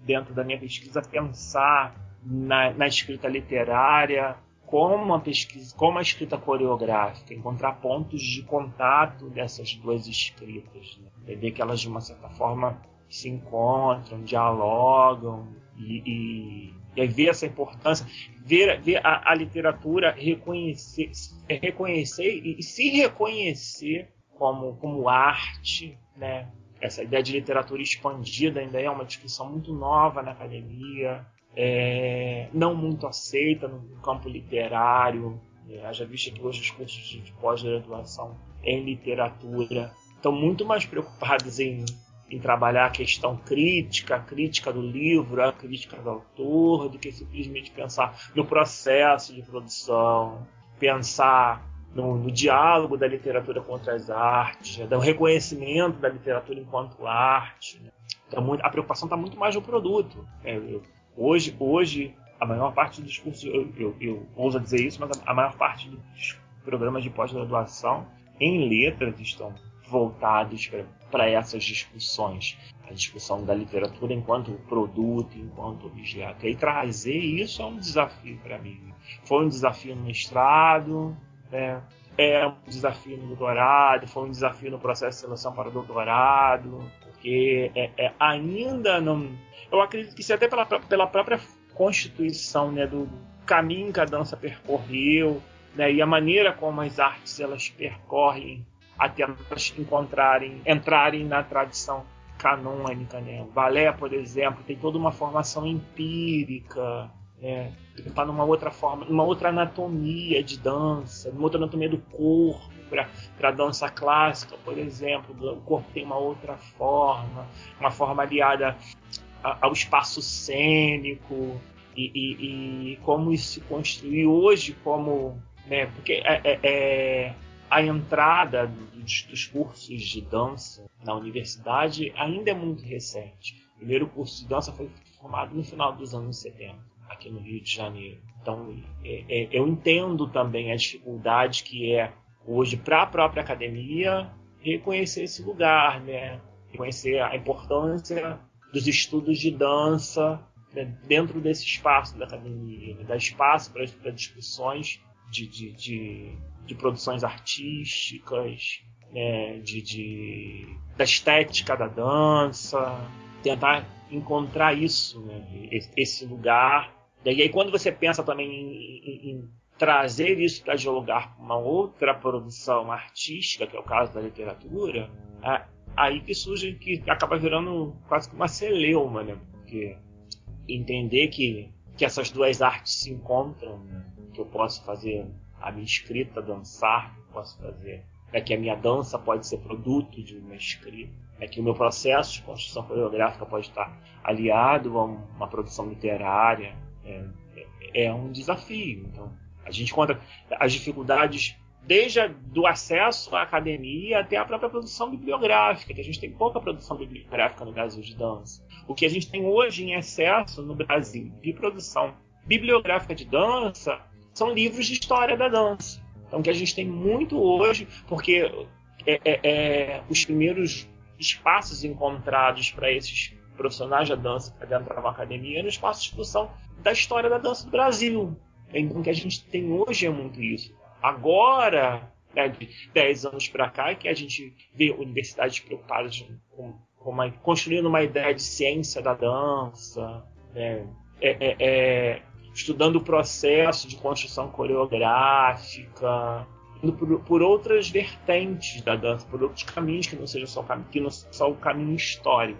dentro da minha pesquisa, pensar na, na escrita literária, como a pesquisa, como a escrita coreográfica, encontrar pontos de contato dessas duas escritas, né? entender que elas de uma certa forma se encontram, dialogam e, e, aí ver essa importância, ver, ver a, a literatura reconhecer, reconhecer e, e se reconhecer como, como arte, né? Essa ideia de literatura expandida ainda é uma discussão muito nova na academia é, não muito aceita no campo literário. É, já visto que hoje os cursos de pós-graduação em literatura estão muito mais preocupados em, em trabalhar a questão crítica, a crítica do livro, a crítica do autor, do que simplesmente pensar no processo de produção. pensar no, no, diálogo da literatura com outras artes, né? do reconhecimento da literatura enquanto arte. Né? Então, muito, a preocupação está muito mais no produto. Né? Eu, hoje, hoje, a maior parte dos cursos, eu, eu, eu ouso dizer isso, mas a, a maior parte dos programas de pós-graduação em letras estão voltados para essas discussões. A discussão da literatura enquanto produto, enquanto objeto. E trazer isso é um desafio para mim. Foi um desafio no mestrado, né? é um desafio no doutorado, foi um desafio no processo de seleção para doutorado, porque é, é, ainda não. Eu acredito que até pela, pela própria constituição né, do caminho que a dança percorreu, né, e a maneira como as artes elas percorrem até elas encontrarem, entrarem na tradição canônica. Né? O balé, por exemplo, tem toda uma formação empírica, né? está numa outra forma, numa outra anatomia de dança, numa outra anatomia do corpo. Para a dança clássica, por exemplo, o corpo tem uma outra forma, uma forma aliada ao espaço cênico e, e, e como isso se construiu hoje como né, porque é, é, é a entrada dos, dos, cursos de dança na universidade ainda é muito recente. O primeiro curso de dança foi formado no final dos anos 70, aqui no Rio de Janeiro. Então, é, é, eu entendo também a dificuldade que é hoje para a própria academia reconhecer esse lugar, né? reconhecer a importância dos estudos de dança né? dentro desse espaço da academia, né? dar espaço para discussões de, de, de de produções artísticas, né, de, de, da estética da dança, tentar encontrar isso, né, esse lugar. E aí quando você pensa também em, em, em trazer isso para dialogar com uma outra produção artística, que é o caso da literatura, é aí que surge, que acaba virando quase que uma celeuma, né? Porque entender que, que essas duas artes se encontram, né? que eu posso fazer a minha escrita, dançar, que posso fazer. É que a minha dança pode ser produto de uma escrita. É que o meu processo de construção coreográfica pode estar aliado a uma produção literária. É, é, é um desafio. Então, a gente conta as dificuldades desde do acesso à academia até a própria produção bibliográfica, que a gente tem pouca produção bibliográfica no Brasil de dança. O que a gente tem hoje em excesso no Brasil de produção bibliográfica de dança são livros de história da dança. Então, que a gente tem muito hoje, porque é, é, é, os primeiros espaços encontrados para esses profissionais da dança para dentro da academia no espaço de discussão da história da dança do Brasil. Então, o que a gente tem hoje é muito isso. Agora, né, de 10 anos para cá, é que a gente vê universidades preocupadas com, com uma, construindo uma ideia de ciência da dança, né, é, é, é estudando o processo de construção coreográfica, indo por, por, outras vertentes da dança, por outros caminhos que não seja só, que não só o caminho histórico.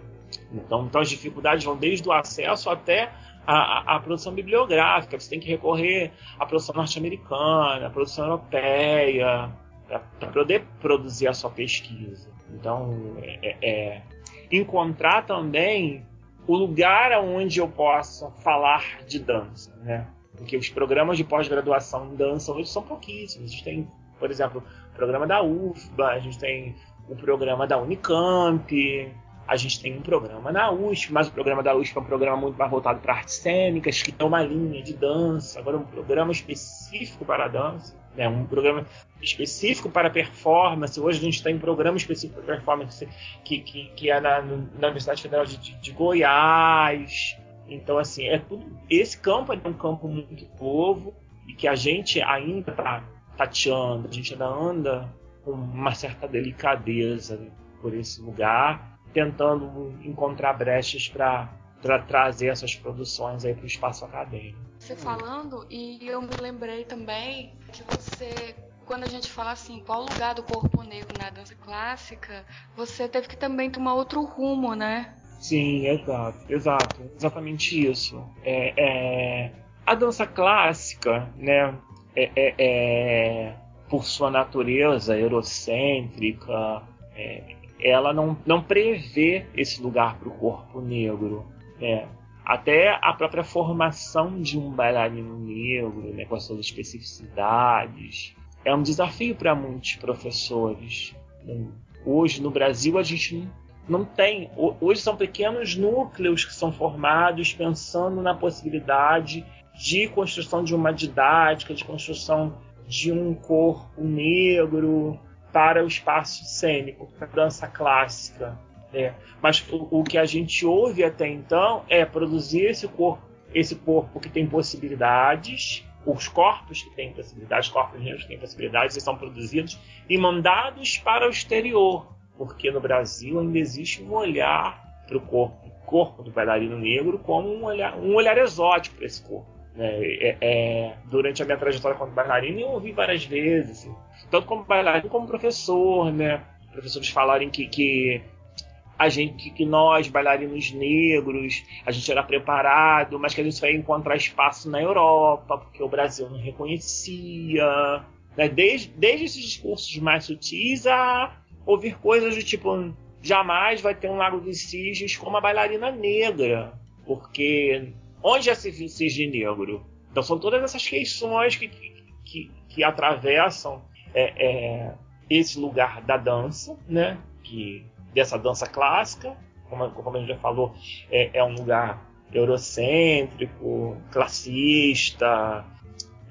Então, então as dificuldades vão desde o acesso até a, a, a produção bibliográfica. Você tem que recorrer à produção norte-americana, à produção europeia, para poder produzir a sua pesquisa. Então, é, é, encontrar também o lugar onde eu possa falar de dança, né? Porque os programas de pós-graduação em dança hoje são pouquíssimos. A gente tem, por exemplo, o programa da UFBA, a gente tem o programa da Unicamp, a gente tem um programa na USP, mas o programa da USP é um programa muito mais voltado para artes cênicas, que tem uma linha de dança, agora um programa específico para a dança né, um programa específico para performance. Hoje a gente tem um programa específico para performance que, que, que é na, na Universidade Federal de, de, de, Goiás. Então, assim, é tudo. Esse campo é um campo muito novo e que a gente ainda está tateando, a gente ainda anda com uma certa delicadeza por esse lugar, tentando encontrar brechas para trazer essas produções aí para o espaço acadêmico você falando e eu me lembrei também que você quando a gente fala assim, qual o lugar do corpo negro na dança clássica, você teve que também tomar outro rumo, né? Sim, exato, exato, exatamente isso. É, é a dança clássica, né, é, é, é por sua natureza eurocêntrica, é, ela não, não prevê esse lugar para o corpo negro. Né? Até a própria formação de um bailarino negro, né, com as suas especificidades, é um desafio para muitos professores. Hoje no Brasil a gente não tem. Hoje são pequenos núcleos que são formados pensando na possibilidade de construção de uma didática, de construção de um corpo negro para o espaço cênico, para a dança clássica. Né? Mas o, o, que a gente ouve até então é produzir esse corpo, esse corpo que tem possibilidades, os corpos que têm possibilidades, corpos negros que têm possibilidades, e são produzidos e mandados para o exterior, porque no Brasil ainda existe um olhar para o corpo, corpo do bailarino negro como um olhar, um olhar exótico para esse corpo. É, é, durante a minha trajetória como bailarino, eu ouvi várias vezes, assim, tanto como bailarino como professor, né? Professores falarem que, que a gente, que nós, bailarinos negros, a gente era preparado, mas que a gente só ia encontrar espaço na Europa, porque o Brasil não reconhecia. Né? Desde, desde esses discursos mais sutis a ouvir coisas do tipo: jamais vai ter um Lago dos Cisnes com uma bailarina negra, porque onde é esse cisne negro? Então são todas essas questões que, que, que atravessam é, é, esse lugar da dança, né? Que dessa dança clássica, como, como a gente já falou, é, é um lugar eurocêntrico, classista,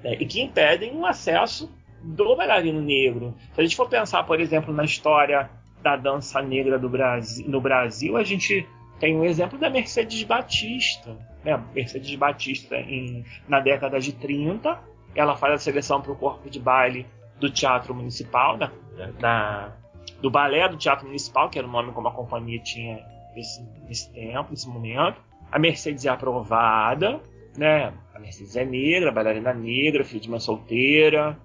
né, e que impedem o acesso do bailarino negro. Se a gente for pensar, por exemplo, na história da dança negra do Brasil, no Brasil, a gente tem um exemplo da Mercedes Batista. Né? Mercedes Batista, em, na década de 30, ela faz a seleção para o corpo de baile do Teatro Municipal, da, da, do balé do Teatro Municipal, que era o nome como a companhia tinha nesse, nesse tempo, nesse momento. A Mercedes é aprovada, né? A Mercedes é negra, bailarina negra, filha de uma solteira,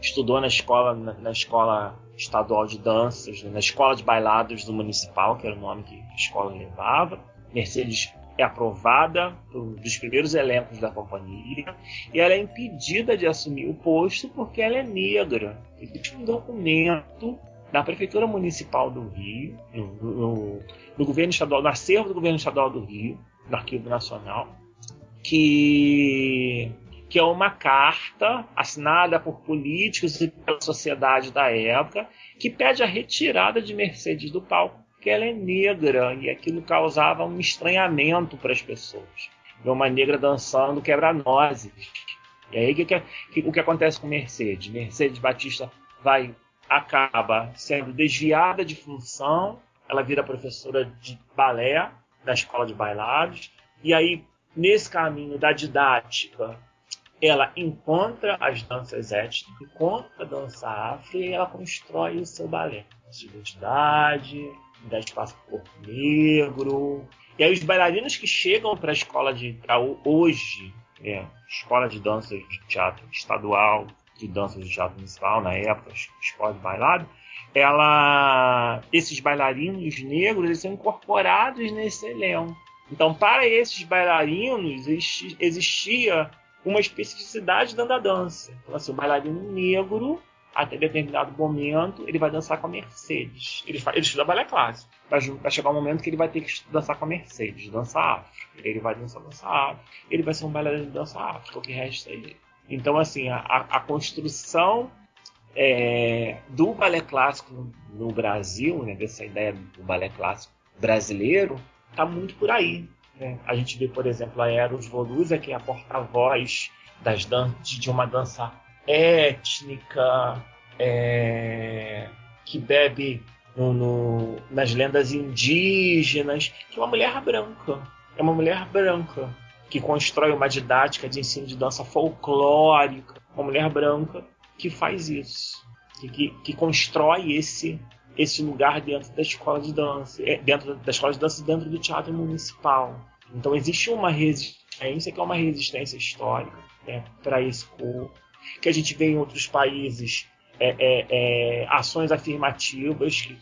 estudou na escola, na, na escola estadual de danças, né? na escola de bailados do municipal, que era o nome que a escola levava. Mercedes é aprovada dos primeiros elencos da companhia e ela é impedida de assumir o posto porque ela é negra. Existe um documento na Prefeitura Municipal do Rio, no, no, no, governo estadual, no acervo do governo estadual do Rio, no Arquivo Nacional, que, que é uma carta assinada por políticos e pela sociedade da época que pede a retirada de Mercedes do palco, porque ela é negra e aquilo causava um estranhamento para as pessoas. Uma negra dançando quebra-nozes. E aí o que, que, o que acontece com Mercedes? Mercedes Batista vai acaba sendo desviada de função, ela vira professora de balé da escola de bailados, e aí, nesse caminho da didática, ela encontra as danças étnicas, encontra a dança afro e ela constrói o seu balé. Sua identidade, dá espaço para o corpo negro. E aí os bailarinos que chegam para a escola de pra hoje, é, escola de dança de teatro estadual, de dança do teatro municipal na época, escola de bailado, ela, esses bailarinos negros eles são incorporados nesse elenco. Então, para esses bailarinos existia uma especificidade dentro da dança. Então, assim, o bailarino negro, até determinado momento, ele vai dançar com a Mercedes. Ele, ele estuda balé clássico. Vai chegar um momento que ele vai ter que dançar com a Mercedes, dança afro. Ele vai dançar dança afro. Ele vai ser um bailarino de dança afro, o que resta é ele. Então, assim, a, a construção é, do balé clássico no, Brasil, né, dessa ideia do balé clássico brasileiro, está muito por aí. Né? A gente vê, por exemplo, a Eros Volusa, que é a porta-voz das de uma dança étnica, é, que bebe no, no, nas lendas indígenas, que é uma mulher branca. É uma mulher branca que constrói uma didática de ensino de dança folclórica, uma mulher branca que faz isso, que, que, que constrói esse esse lugar dentro da escola de dança, é, dentro da escola de dança, dentro do teatro municipal. Então existe uma resistência que é uma resistência histórica né, para esse corpo, que a gente vê em outros países é, é, é, ações afirmativas que,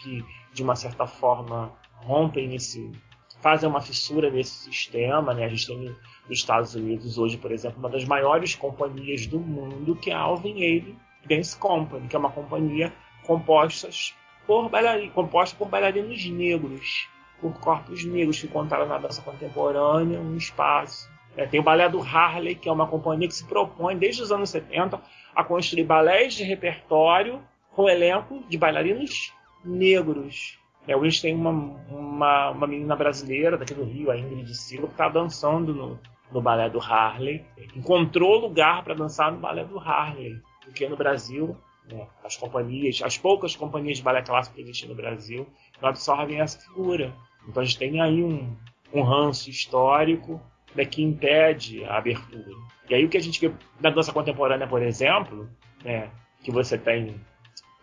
que, de uma certa forma rompem esse fazem uma fissura nesse sistema. Né? A gente tem nos Estados Unidos hoje, por exemplo, uma das maiores companhias do mundo, que é a Alvin Ailey Dance Company, que é uma companhia composta por, bailarin, composta por bailarinos negros. por corpos negros que contaram na dança contemporânea um espaço. É, tem o Balé do Harley, que é uma companhia que se propõe, desde os anos 70, a construir balés de repertório com elenco de bailarinos negros. É, hoje tem uma, uma, uma, menina brasileira daqui do Rio, a Ingrid Silva, que está dançando no, no balé do Harley. Encontrou lugar para dançar no balé do Harley, porque no Brasil né, as companhias, as poucas companhias de balé clássico que existem no Brasil, não absorvem essa figura. Então a gente tem aí um, um ranço histórico né, que impede a abertura. E aí o que a gente vê na dança contemporânea, por exemplo, né, que você tem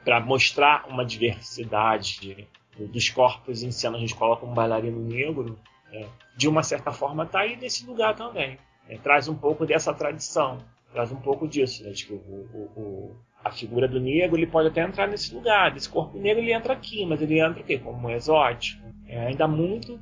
para mostrar uma diversidade dos corpos em a gente coloca um bailarino negro, é, de uma certa forma está aí nesse lugar também. É, traz um pouco dessa tradição, traz um pouco disso, né, que o, o, o, a figura do negro ele pode até entrar nesse lugar, desse corpo negro ele entra aqui, mas ele entra o quê? como um exótico. É, ainda muito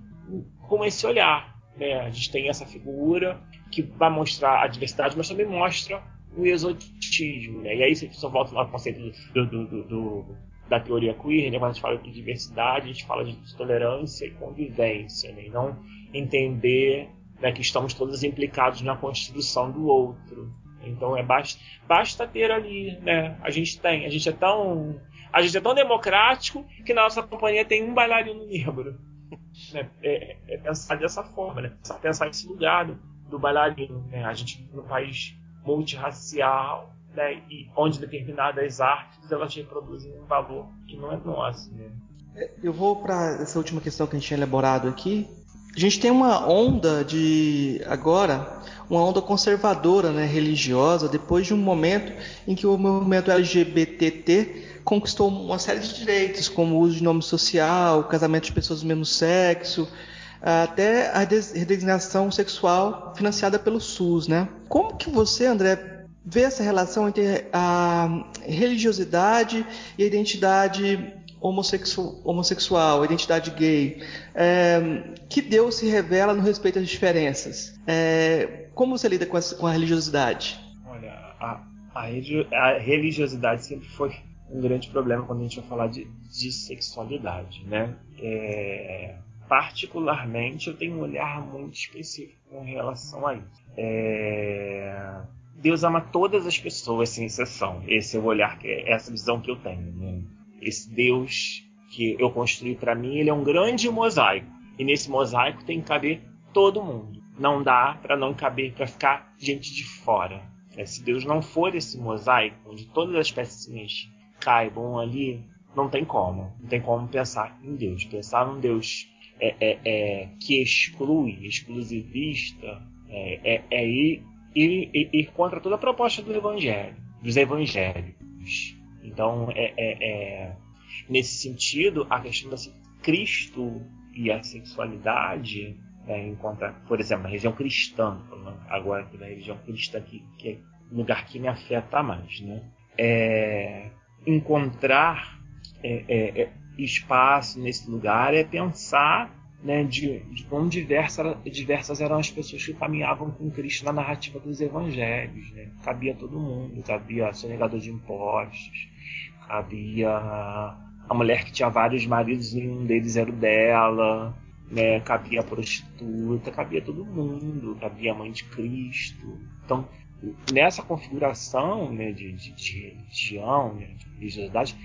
com esse olhar. Né? A gente tem essa figura que vai mostrar a diversidade, mas também mostra o exotismo. Né? E aí, se só volta ao conceito do, do, do, do, da teoria queer, né? quando a gente fala de diversidade, a gente fala de tolerância e convivência, né? e não entender né, que estamos todos implicados na construção do outro. Então é basta, basta ter ali, né? A gente tem, a gente é tão, a gente é tão democrático que na nossa companhia tem um bailarino negro. Né? É, é, pensar dessa forma, né? Pensar nesse lugar do, do bailarino, né? A gente no país multirracial, né? E onde determinadas artes elas reproduzem um valor que não é nosso, né? Eu vou para essa última questão que a gente tinha elaborado aqui. A gente tem uma onda de agora, uma onda conservadora, né, religiosa, depois de um momento em que o movimento LGBTT conquistou uma série de direitos, como o uso de nome social, casamento de pessoas do mesmo sexo, até a redesignação sexual financiada pelo SUS, né? Como que você, André, vê essa relação entre a religiosidade e a identidade homossexual, identidade gay? É, que Deus se revela no respeito às diferenças? É, como você lida com a, com a religiosidade? Olha, a, a, religiosidade sempre foi um grande problema quando a gente vai falar de, de sexualidade, né? É, particularmente eu tenho um olhar muito específico com relação a isso. Deus ama todas as pessoas sem exceção. Esse é o olhar, essa visão que eu tenho. Né? Esse Deus que eu construí para mim, ele é um grande mosaico. E nesse mosaico tem que caber todo mundo. Não dá para não caber, para ficar gente de fora. É, se Deus não for esse mosaico, onde todas as pecinhas caibam ali, não tem como. Não tem como pensar em Deus. Pensar num Deus é, é, é, que exclui, exclusivista, é, é, é ir, ir, ir, contra toda a proposta do evangelho, dos evangélicos. Então, é, nesse sentido, a questão da Cristo e a sexualidade, né, encontra, por exemplo, na religião cristã, agora na religião cristã que, que é o lugar que me afeta mais, né? É, encontrar é, é, espaço nesse lugar é pensar né, de, de quão diversa, diversas eram as pessoas que caminhavam com Cristo na narrativa dos evangelhos. Né? Cabia todo mundo, cabia sonegador de impostos, cabia a mulher que tinha vários maridos e um deles era o dela, né? cabia a prostituta, cabia todo mundo, cabia a mãe de Cristo. Então, nessa configuração né, de, de, de religião, né, de religiosidade,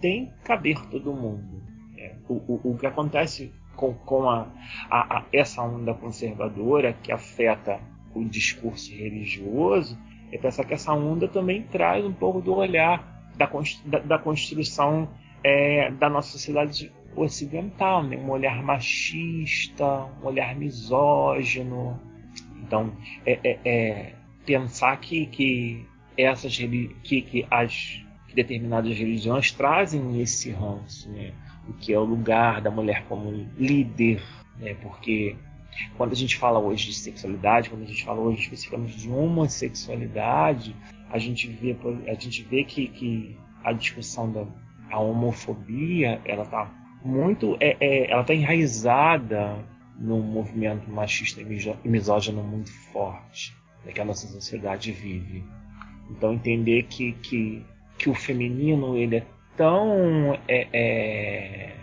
tem que caber todo mundo. É, o, o, o, que acontece com, com a, a, a, essa onda conservadora que afeta o discurso religioso é pensar que essa onda também traz um pouco do olhar da, da, da construção é, da nossa sociedade ocidental, né? um olhar machista, um olhar misógino. Então, é, é, é pensar que, que essas que, que as que determinadas religiões trazem esse ranço, né? O que é o lugar da mulher como líder, né? porque quando a gente fala hoje de sexualidade, quando a gente fala hoje especificamente de homossexualidade, a gente vê, a gente vê que, que a discussão da a homofobia ela está muito é, é, ela está enraizada num movimento machista e misógino muito forte né, que a nossa sociedade vive. Então entender que, que que o feminino ele é tão é, é,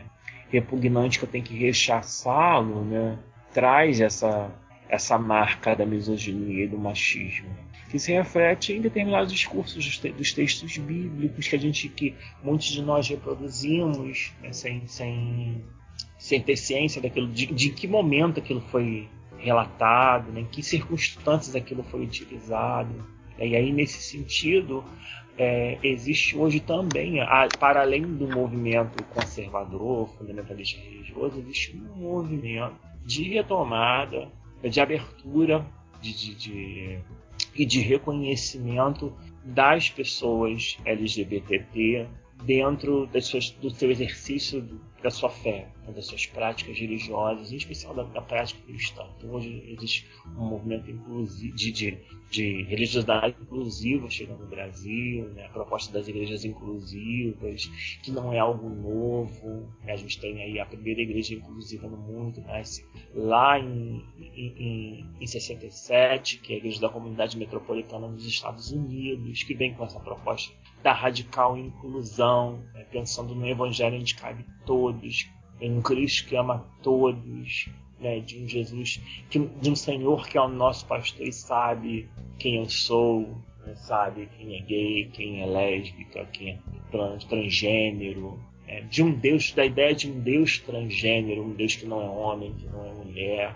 repugnante que eu tenho que rechaçá-lo, né, traz essa, essa marca da misoginia e do machismo. Que se reflete em determinados discursos dos, te dos textos bíblicos que a gente que muitos de nós reproduzimos né, sem, sem, sem ter ciência daquilo de, de que momento aquilo foi relatado, né, em que circunstâncias aquilo foi utilizado. E aí, nesse sentido, é, existe hoje também, a, para além do movimento conservador, fundamentalista religioso, existe um movimento de retomada, de abertura de, de, de, e de reconhecimento das pessoas LGBT dentro suas, do seu exercício da sua fé, né, das suas práticas religiosas, em especial da, da prática cristã. Então, hoje existe um movimento de, de, de, religiosidade inclusiva chegando no Brasil, né, a proposta das igrejas inclusivas, que não é algo novo. Né, a gente tem aí a primeira igreja inclusiva no mundo, nasce lá em, em, em 67, que é a igreja da comunidade metropolitana dos Estados Unidos, que vem com essa proposta da radical inclusão, né, pensando no evangelho onde cabe todos, em um Cristo que ama todos, né, de um Jesus, que, de um Senhor que é o nosso pastor e sabe quem eu sou, né, sabe quem é gay, quem é lésbica, quem é trans, transgênero, é, de um Deus, da ideia de um Deus transgênero, um Deus que não é homem, que não é mulher,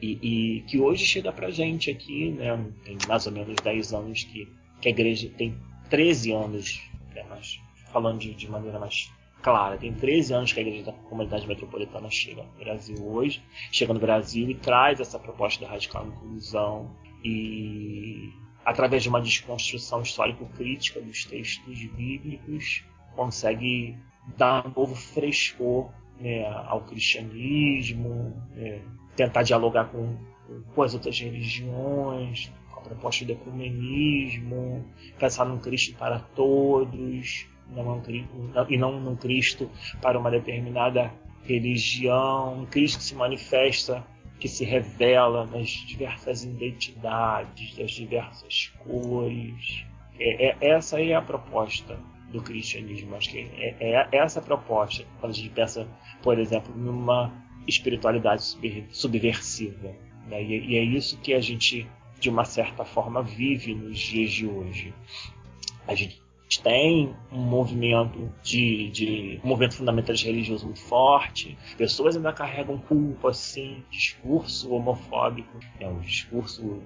e, e, que hoje chega pra gente aqui, né, tem mais ou menos 10 anos que, que a igreja tem 13 anos, né, mas falando de, de, maneira mais clara, tem 13 anos que a Igreja da Comunidade Metropolitana chega no Brasil hoje, chega no Brasil e traz essa proposta da radical inclusão e através de uma desconstrução histórico-crítica dos textos bíblicos consegue dar um novo frescor né, ao cristianismo, né, tentar dialogar com, com as outras religiões, proposta de ecumenismo, pensar num Cristo para todos, não um, e não num Cristo para uma determinada religião, um Cristo que se manifesta, que se revela nas diversas identidades, das diversas cores. É, é, essa é a proposta do cristianismo. Acho que é, é essa a proposta quando a gente pensa, por exemplo, numa espiritualidade subversiva. Né? E, e é isso que a gente de uma certa forma, vive nos dias de hoje. A gente tem um movimento de, de um movimento fundamentalista religioso muito forte. Pessoas ainda carregam culpa, assim, discurso homofóbico, é um discurso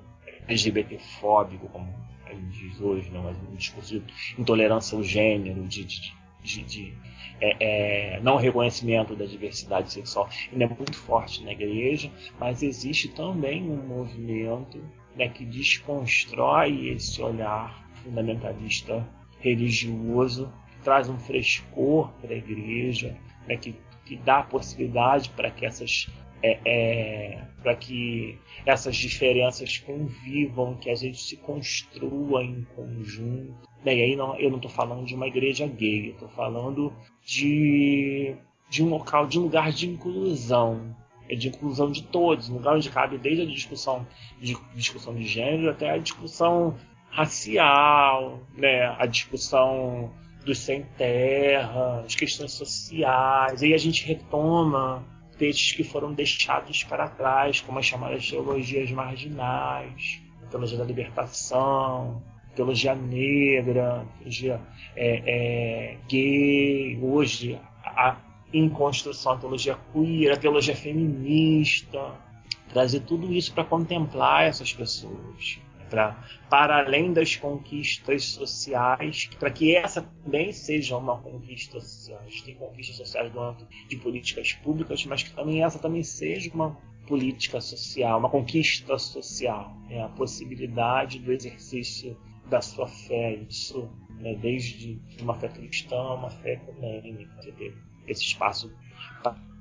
LGBTfóbico, como a gente diz hoje, não, mas um discurso de intolerância ao gênero, de, de, de, de é, é, não reconhecimento da diversidade sexual, ainda é muito forte na igreja, mas existe também um movimento né, que desconstrói esse olhar fundamentalista religioso, que traz um frescor para a igreja, né, que, que dá possibilidade para que essas é, é, para que essas diferenças convivam, que a gente se construa em conjunto. Né, e aí não, eu não estou falando de uma igreja gay, eu estou falando de, de um local, de um lugar de inclusão, é de inclusão de todos, no lugar onde cabe desde a discussão de discussão de gênero até a discussão racial, né, a discussão dos sem terra, as questões sociais. Aí a gente retoma textos que foram deixados para trás, como as chamadas teologias marginais, teologia da libertação, teologia negra, teologia é, é, gay, hoje a, em construção a teologia queer, a teologia feminista, trazer tudo isso para contemplar essas pessoas, pra, para além das conquistas sociais, para que essa também seja uma conquista social. A gente tem conquistas sociais do âmbito de políticas públicas, mas que também essa também seja uma política social, uma conquista social, é a possibilidade do exercício da sua fé, isso né, desde uma fé cristã, uma fé ecumênica, esse espaço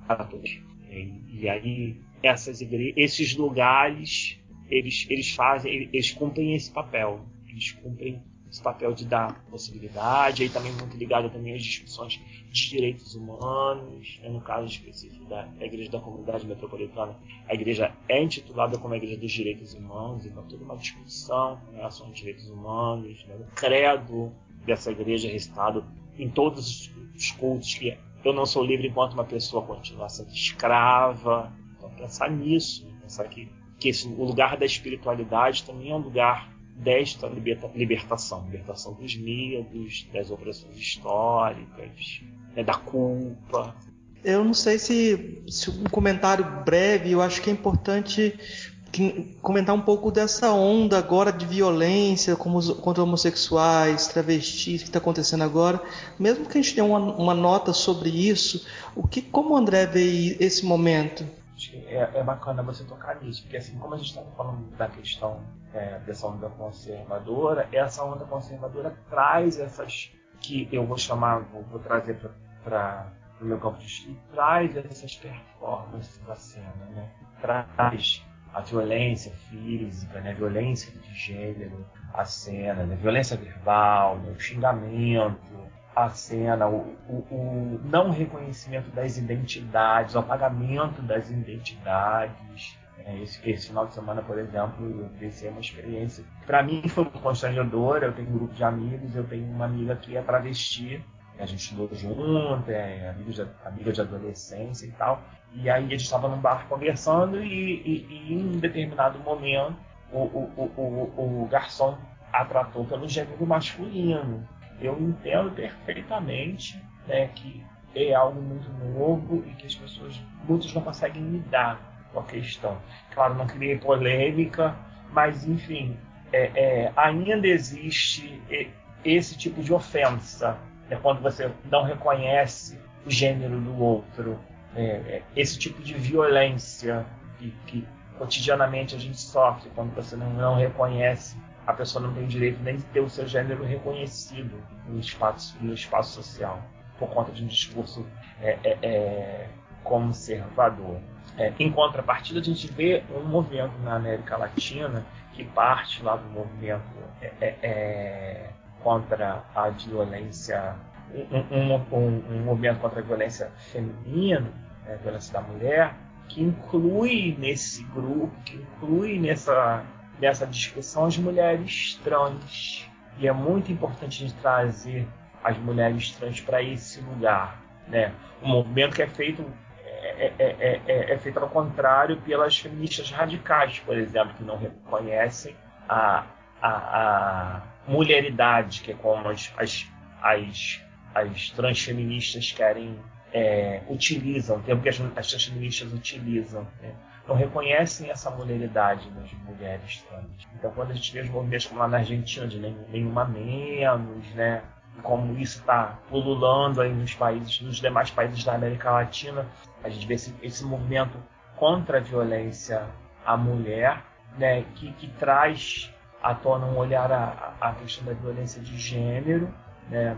para todos. E, e aí essas igrejas, esses lugares, eles, eles fazem, eles cumprem esse papel. Eles cumprem esse papel de dar possibilidade, aí também muito ligado também às discussões de direitos humanos, né, no caso específico da, Igreja da Comunidade Metropolitana, a igreja é intitulada como a Igreja dos Direitos Humanos, então toda uma discussão em relação aos direitos humanos, né, o credo dessa igreja é recitado em todos os cultos que eu não sou livre enquanto uma pessoa continua sendo escrava. Então, pensar nisso, pensar que, que esse, o lugar da espiritualidade também é um lugar desta liberta, libertação libertação dos medos, das opressões históricas, né, da culpa. Eu não sei se, se um comentário breve, eu acho que é importante comentar um pouco dessa onda agora de violência contra homossexuais, travestis que está acontecendo agora. Mesmo que a gente tenha uma, uma, nota sobre isso, o que, como o André vê esse momento? É, é bacana você tocar nisso, porque assim como a gente estava falando da questão é, dessa onda conservadora, essa onda conservadora traz essas que eu vou chamar, vou, vou trazer para o meu campo de estudo, traz essas performances da cena, né? traz a violência física, né? a violência de gênero, a cena, né? violência verbal, né? o xingamento, a cena, o, o, o, não reconhecimento das identidades, o apagamento das identidades. Né? Esse, esse, final de semana, por exemplo, eu vivenciei uma experiência. Para mim foi constrangedora. Eu tenho um grupo de amigos, eu tenho uma amiga que é travesti, a gente estudou junto, é amiga de, amiga de adolescência e tal. E aí a gente estava num bar conversando e, e, e, em um determinado momento o, o, o, o, garçom a tratou pelo gênero masculino. Eu entendo perfeitamente né, que é algo muito novo e que as pessoas, muitos não conseguem lidar com a questão. Claro, não criei polêmica, mas enfim, é, é, ainda existe esse tipo de ofensa, é quando você não reconhece o gênero do outro é, é, esse tipo de violência que, que, cotidianamente a gente sofre quando você não, não, reconhece, a pessoa não tem direito nem de ter o seu gênero reconhecido no espaço, no espaço social, por conta de um discurso é, é, é conservador. É, em contrapartida, a gente vê um movimento na América Latina que parte lá do movimento contra a violência um, um, um, um, movimento contra a violência feminina, né, violência da mulher, que inclui nesse grupo, que inclui nessa, nessa discussão as mulheres trans. E é muito importante trazer as mulheres trans para esse lugar. Né? Um movimento que é feito é, é, é, é, feito ao contrário pelas feministas radicais, por exemplo, que não reconhecem a, a, a mulheridade, que é como as, as, as, as transfeministas querem é, utilizam, o termo que as, as feministas utilizam, né? não reconhecem essa mulheridade nas mulheres trans. Então, quando a gente vê os movimentos como lá na Argentina, de nenhuma menos, né? como isso está pululando aí nos países, nos demais países da América Latina, a gente vê esse, esse movimento contra a violência à mulher, né? que, que traz à tona um olhar à, questão da violência de gênero, né?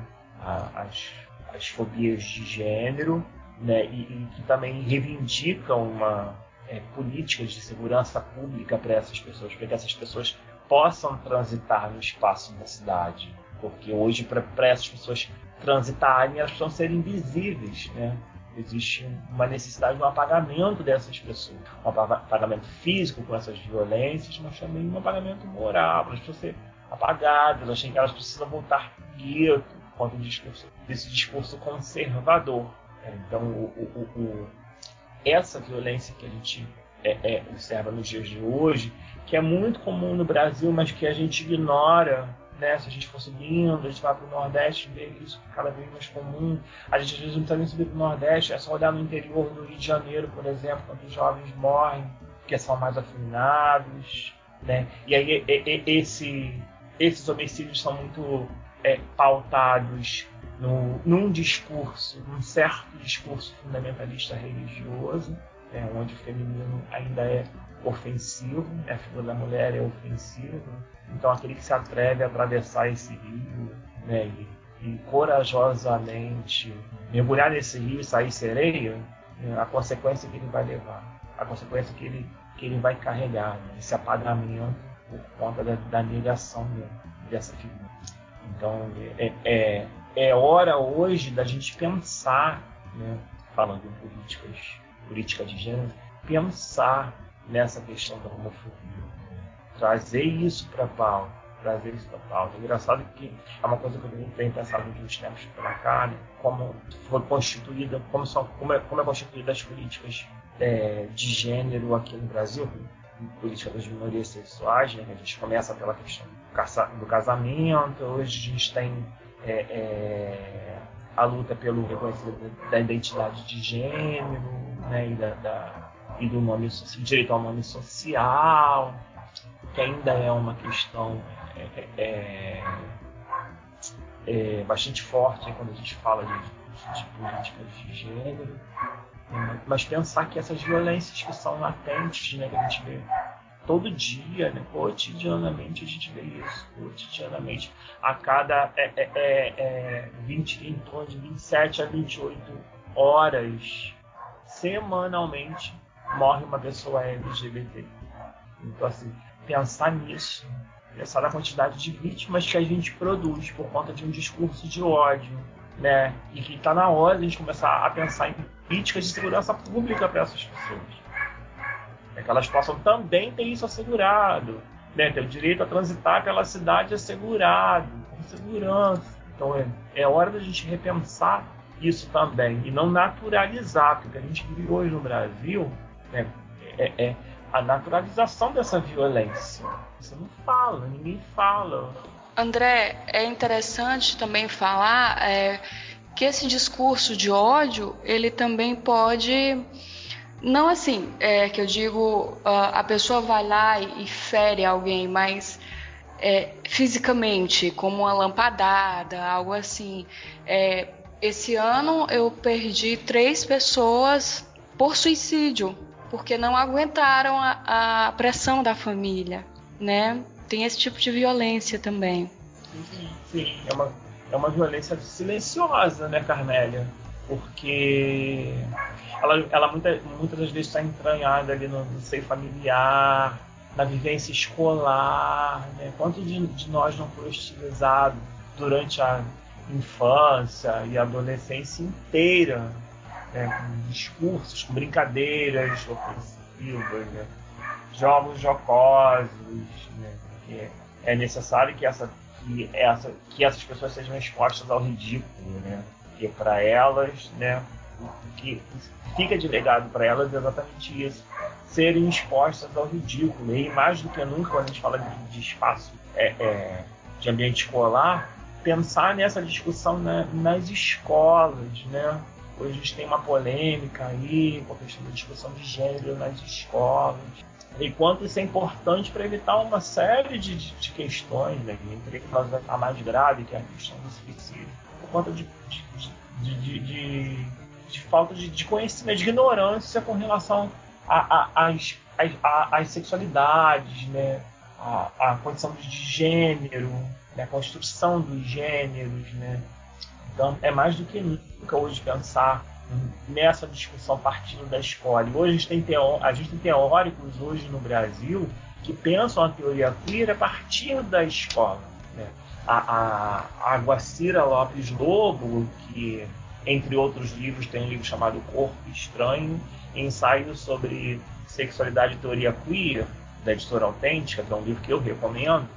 as as fobias de gênero, né, e, e que também reivindicam uma é, políticas de segurança pública para essas pessoas, para que essas pessoas possam transitar no espaço da cidade. Porque hoje, para essas pessoas transitarem, elas precisam ser invisíveis. Né? Existe uma necessidade de um apagamento dessas pessoas. Um apagamento físico com essas violências, mas também um apagamento moral. Elas precisam ser apagadas, elas, elas precisam voltar gueto, contra discurso, desse discurso conservador. É, então, o, o, o, essa violência que a gente é, é, observa nos dias de hoje, que é muito comum no Brasil, mas que a gente ignora, né? Se a gente for subindo, a gente vai para o Nordeste, vê isso cada vez mais comum. A gente às vezes não precisa nem subir para o Nordeste, é só olhar no interior do Rio de Janeiro, por exemplo, quando os jovens morrem, porque são mais afinados, né? E aí esse, esses homicídios são muito é, pautados no, num discurso, num certo discurso fundamentalista religioso, é, onde o feminino ainda é ofensivo, né, a figura da mulher é ofensiva. Então, aquele que se atreve a atravessar esse rio né, e, e corajosamente mergulhar nesse rio e sair sereia, né, a consequência que ele vai levar, a consequência que ele, que ele vai carregar, né, esse apagamento por conta da, da negação dessa figura. Então, é, é, é hora hoje da gente pensar, né, falando em políticas, política de gênero, pensar nessa questão da homofobia. Trazer isso para a pauta, prazer total. É engraçado que é uma coisa que eu tenho pensado nos últimos tempos para cá, né? como foi constituída, como, são, como, é, como é constituída as políticas é, de gênero aqui no Brasil, política das minorias sexuais, né? a gente começa pela questão do casamento, hoje a gente tem é, é, a luta pelo reconhecimento da identidade de gênero né? e, da, da, e do nome direito ao nome social, que ainda é uma questão é, é, é bastante forte quando a gente fala de, de políticas de gênero. Mas pensar que essas violências que são latentes, né, que a gente vê todo dia, né, cotidianamente a gente vê isso, cotidianamente. A cada é, é, é, é 20, em torno de 27 a 28 horas, semanalmente, morre uma pessoa LGBT. Então, assim, pensar nisso, pensar na quantidade de vítimas que a gente produz por conta de um discurso de ódio, né? E que está na hora de a gente começar a pensar em políticas de segurança pública para essas pessoas. É que elas possam também ter isso assegurado, né? ter o direito a transitar pela cidade assegurado, com segurança. Então é, é hora da gente repensar isso também e não naturalizar, porque a gente vive hoje no Brasil né? é, é a naturalização dessa violência. Você não fala, ninguém fala. André, é interessante também falar é, que esse discurso de ódio ele também pode não assim é, que eu digo a pessoa vai lá e, fere alguém mas é, fisicamente como uma lampadada algo assim. É, esse ano eu perdi três pessoas por suicídio porque não aguentaram a, a pressão da família né tem esse tipo de violência também sim é uma é uma violência silenciosa, né, Carmélia? Porque ela, ela muita, muitas das vezes está entranhada ali no, no seio familiar, na vivência escolar, né? Quanto de, de nós não foi hostilizado durante a infância e adolescência inteira, né? com discursos, com brincadeiras ofensivas, né? jogos jocosos, né? Que é necessário que essa que, essa, que essas pessoas sejam expostas ao ridículo, né? Porque para elas, né, o que fica de legado para elas é exatamente isso, serem expostas ao ridículo. E mais do que nunca, quando a gente fala de, de espaço é, é, de ambiente escolar, pensar nessa discussão na, nas escolas, né? Hoje a gente tem uma polêmica aí com a questão da discussão de gênero nas escolas e quanto isso é importante para evitar uma série de, de, de questões, né? entre a mais grave, que é a questão do suicídio, por conta de, de, de, de falta de, conhecimento, de ignorância com relação às as sexualidades, né? a, a condição de gênero, né? a construção dos gêneros. Né? Então, é mais do que nunca hoje pensar nessa discussão partindo da escola. Hoje a gente tem, teó a gente tem teóricos hoje no Brasil que pensam a teoria queer a partir da escola. Né? A, a, a Guacira Lopes Lobo, que entre outros livros tem um livro chamado Corpo Estranho, ensaio sobre sexualidade e teoria queer, da editora Autêntica, que é um livro que eu recomendo,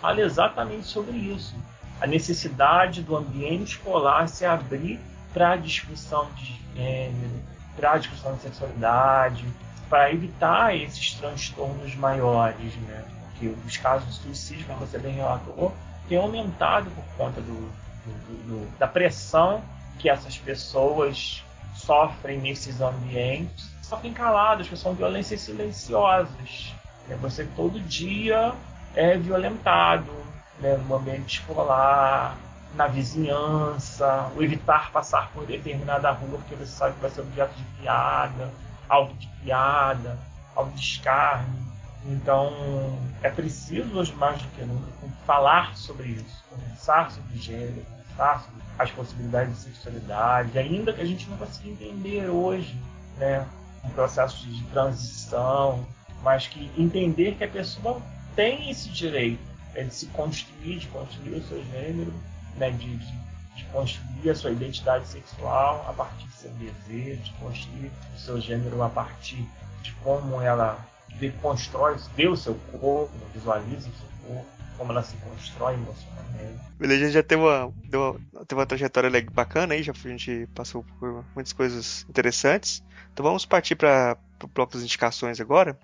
fala exatamente sobre isso. A necessidade do ambiente escolar se abrir para discussão de gênero, para discussão de sexualidade, para evitar esses transtornos maiores, né? Porque os casos de suicídio, como você bem relatou, têm aumentado por conta do, do, do, da pressão que essas pessoas sofrem nesses ambientes. Sofrem caladas, que são violências silenciosas. Né? Você todo dia é violentado né? no ambiente escolar, na vizinhança, o evitar passar por determinada rua porque você sabe que vai ser objeto de piada, alvo de piada, alvo de escárnio. Então é preciso hoje mais do que nunca falar sobre isso, conversar sobre gênero, conversar sobre as possibilidades de sexualidade, ainda que a gente não consiga entender hoje, né, um processo de transição, mas que entender que a pessoa tem esse direito é de se construir, de construir o seu gênero né, de, de, construir a sua identidade sexual a partir do seu desejo, de construir o seu gênero a partir de como ela constrói, vê o seu corpo, visualiza o seu corpo. como ela se constrói emocionalmente. Beleza, a gente já teve uma, uma, teve uma trajetória bacana aí, já a gente passou por muitas coisas interessantes. Então vamos partir para o bloco das indicações agora.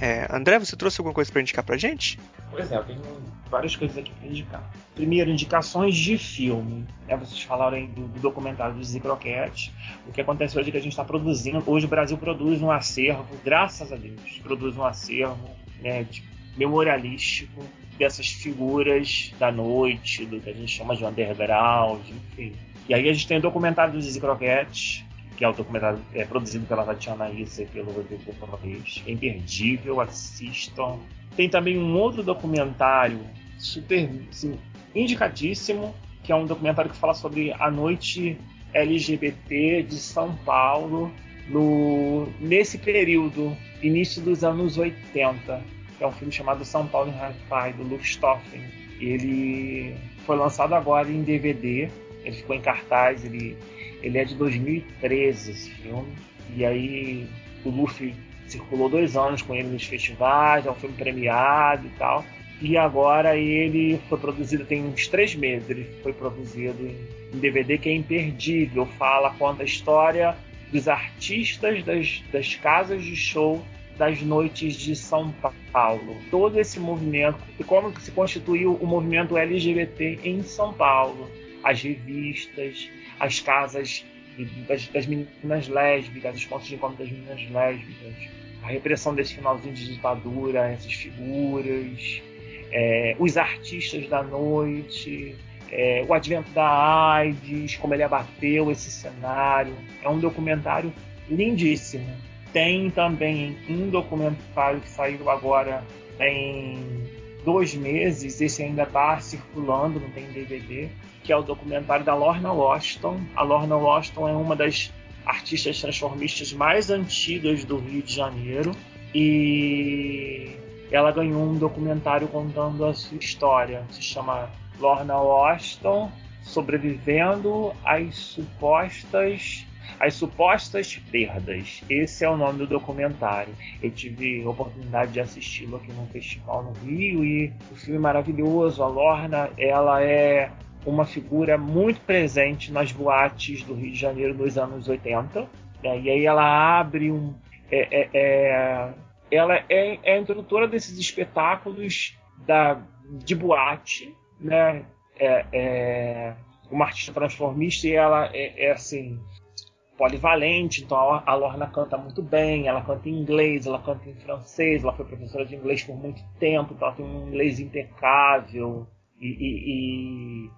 É, André, você trouxe alguma coisa para indicar pra gente? Pois é, eu tenho várias coisas aqui para indicar. Primeiro, indicações de filme. É, vocês falaram aí do, do documentário do Zicroquete. O que acontece hoje é que a gente está produzindo. Hoje o Brasil produz um acervo, graças a Deus, produz um acervo né, de, memorialístico dessas figuras da noite, do que a gente chama de underground, enfim. E aí a gente tem o documentário do Zicroquete, que é o documentário é, produzido pela Tatiana Issa e pelo Rodrigo Correis. É imperdível, assistam. Tem também um outro documentário super assim, indicadíssimo, que é um documentário que fala sobre a noite LGBT de São Paulo no, nesse período, início dos anos 80. É um filme chamado São Paulo em Hi-Fi, do Luke. Ele foi lançado agora em DVD, ele ficou em cartaz, ele ele é de 2013, esse filme. E aí o Luffy circulou dois anos com ele nos festivais, é um filme premiado e tal. E agora ele foi produzido, tem uns três meses, ele foi produzido em DVD que é imperdível. Fala, conta a história dos artistas das, das casas de show das noites de São Paulo. Todo esse movimento, e como se constituiu o movimento LGBT em São Paulo. As revistas, as casas das, das meninas lésbicas, os pontos de encontro das meninas lésbicas, a repressão desse finalzinho de ditadura, essas figuras, é, os artistas da noite, é, o advento da AIDS, como ele abateu esse cenário. É um documentário lindíssimo. Tem também um documentário que saiu agora em dois meses, esse ainda está circulando, não tem DVD, que é o documentário da Lorna Washington. A Lorna Washington é uma das artistas transformistas mais antigas do Rio de Janeiro e ela ganhou um documentário contando a sua história. Se chama Lorna Washington sobrevivendo às supostas as supostas perdas. Esse é o nome do documentário. Eu tive a oportunidade de assisti-lo aqui num festival no Rio e o filme é maravilhoso. A Lorna, ela é uma figura muito presente nas boates do Rio de Janeiro nos anos 80. Né? E aí ela abre um. É, é, é, ela é, é, a introdutora desses espetáculos da, de boate, né? É, é uma artista transformista e ela é, é, assim polivalente, então a Lorna canta muito bem, ela canta em inglês, ela canta em francês, ela foi professora de inglês por muito tempo, então ela tem um inglês impecável e, e,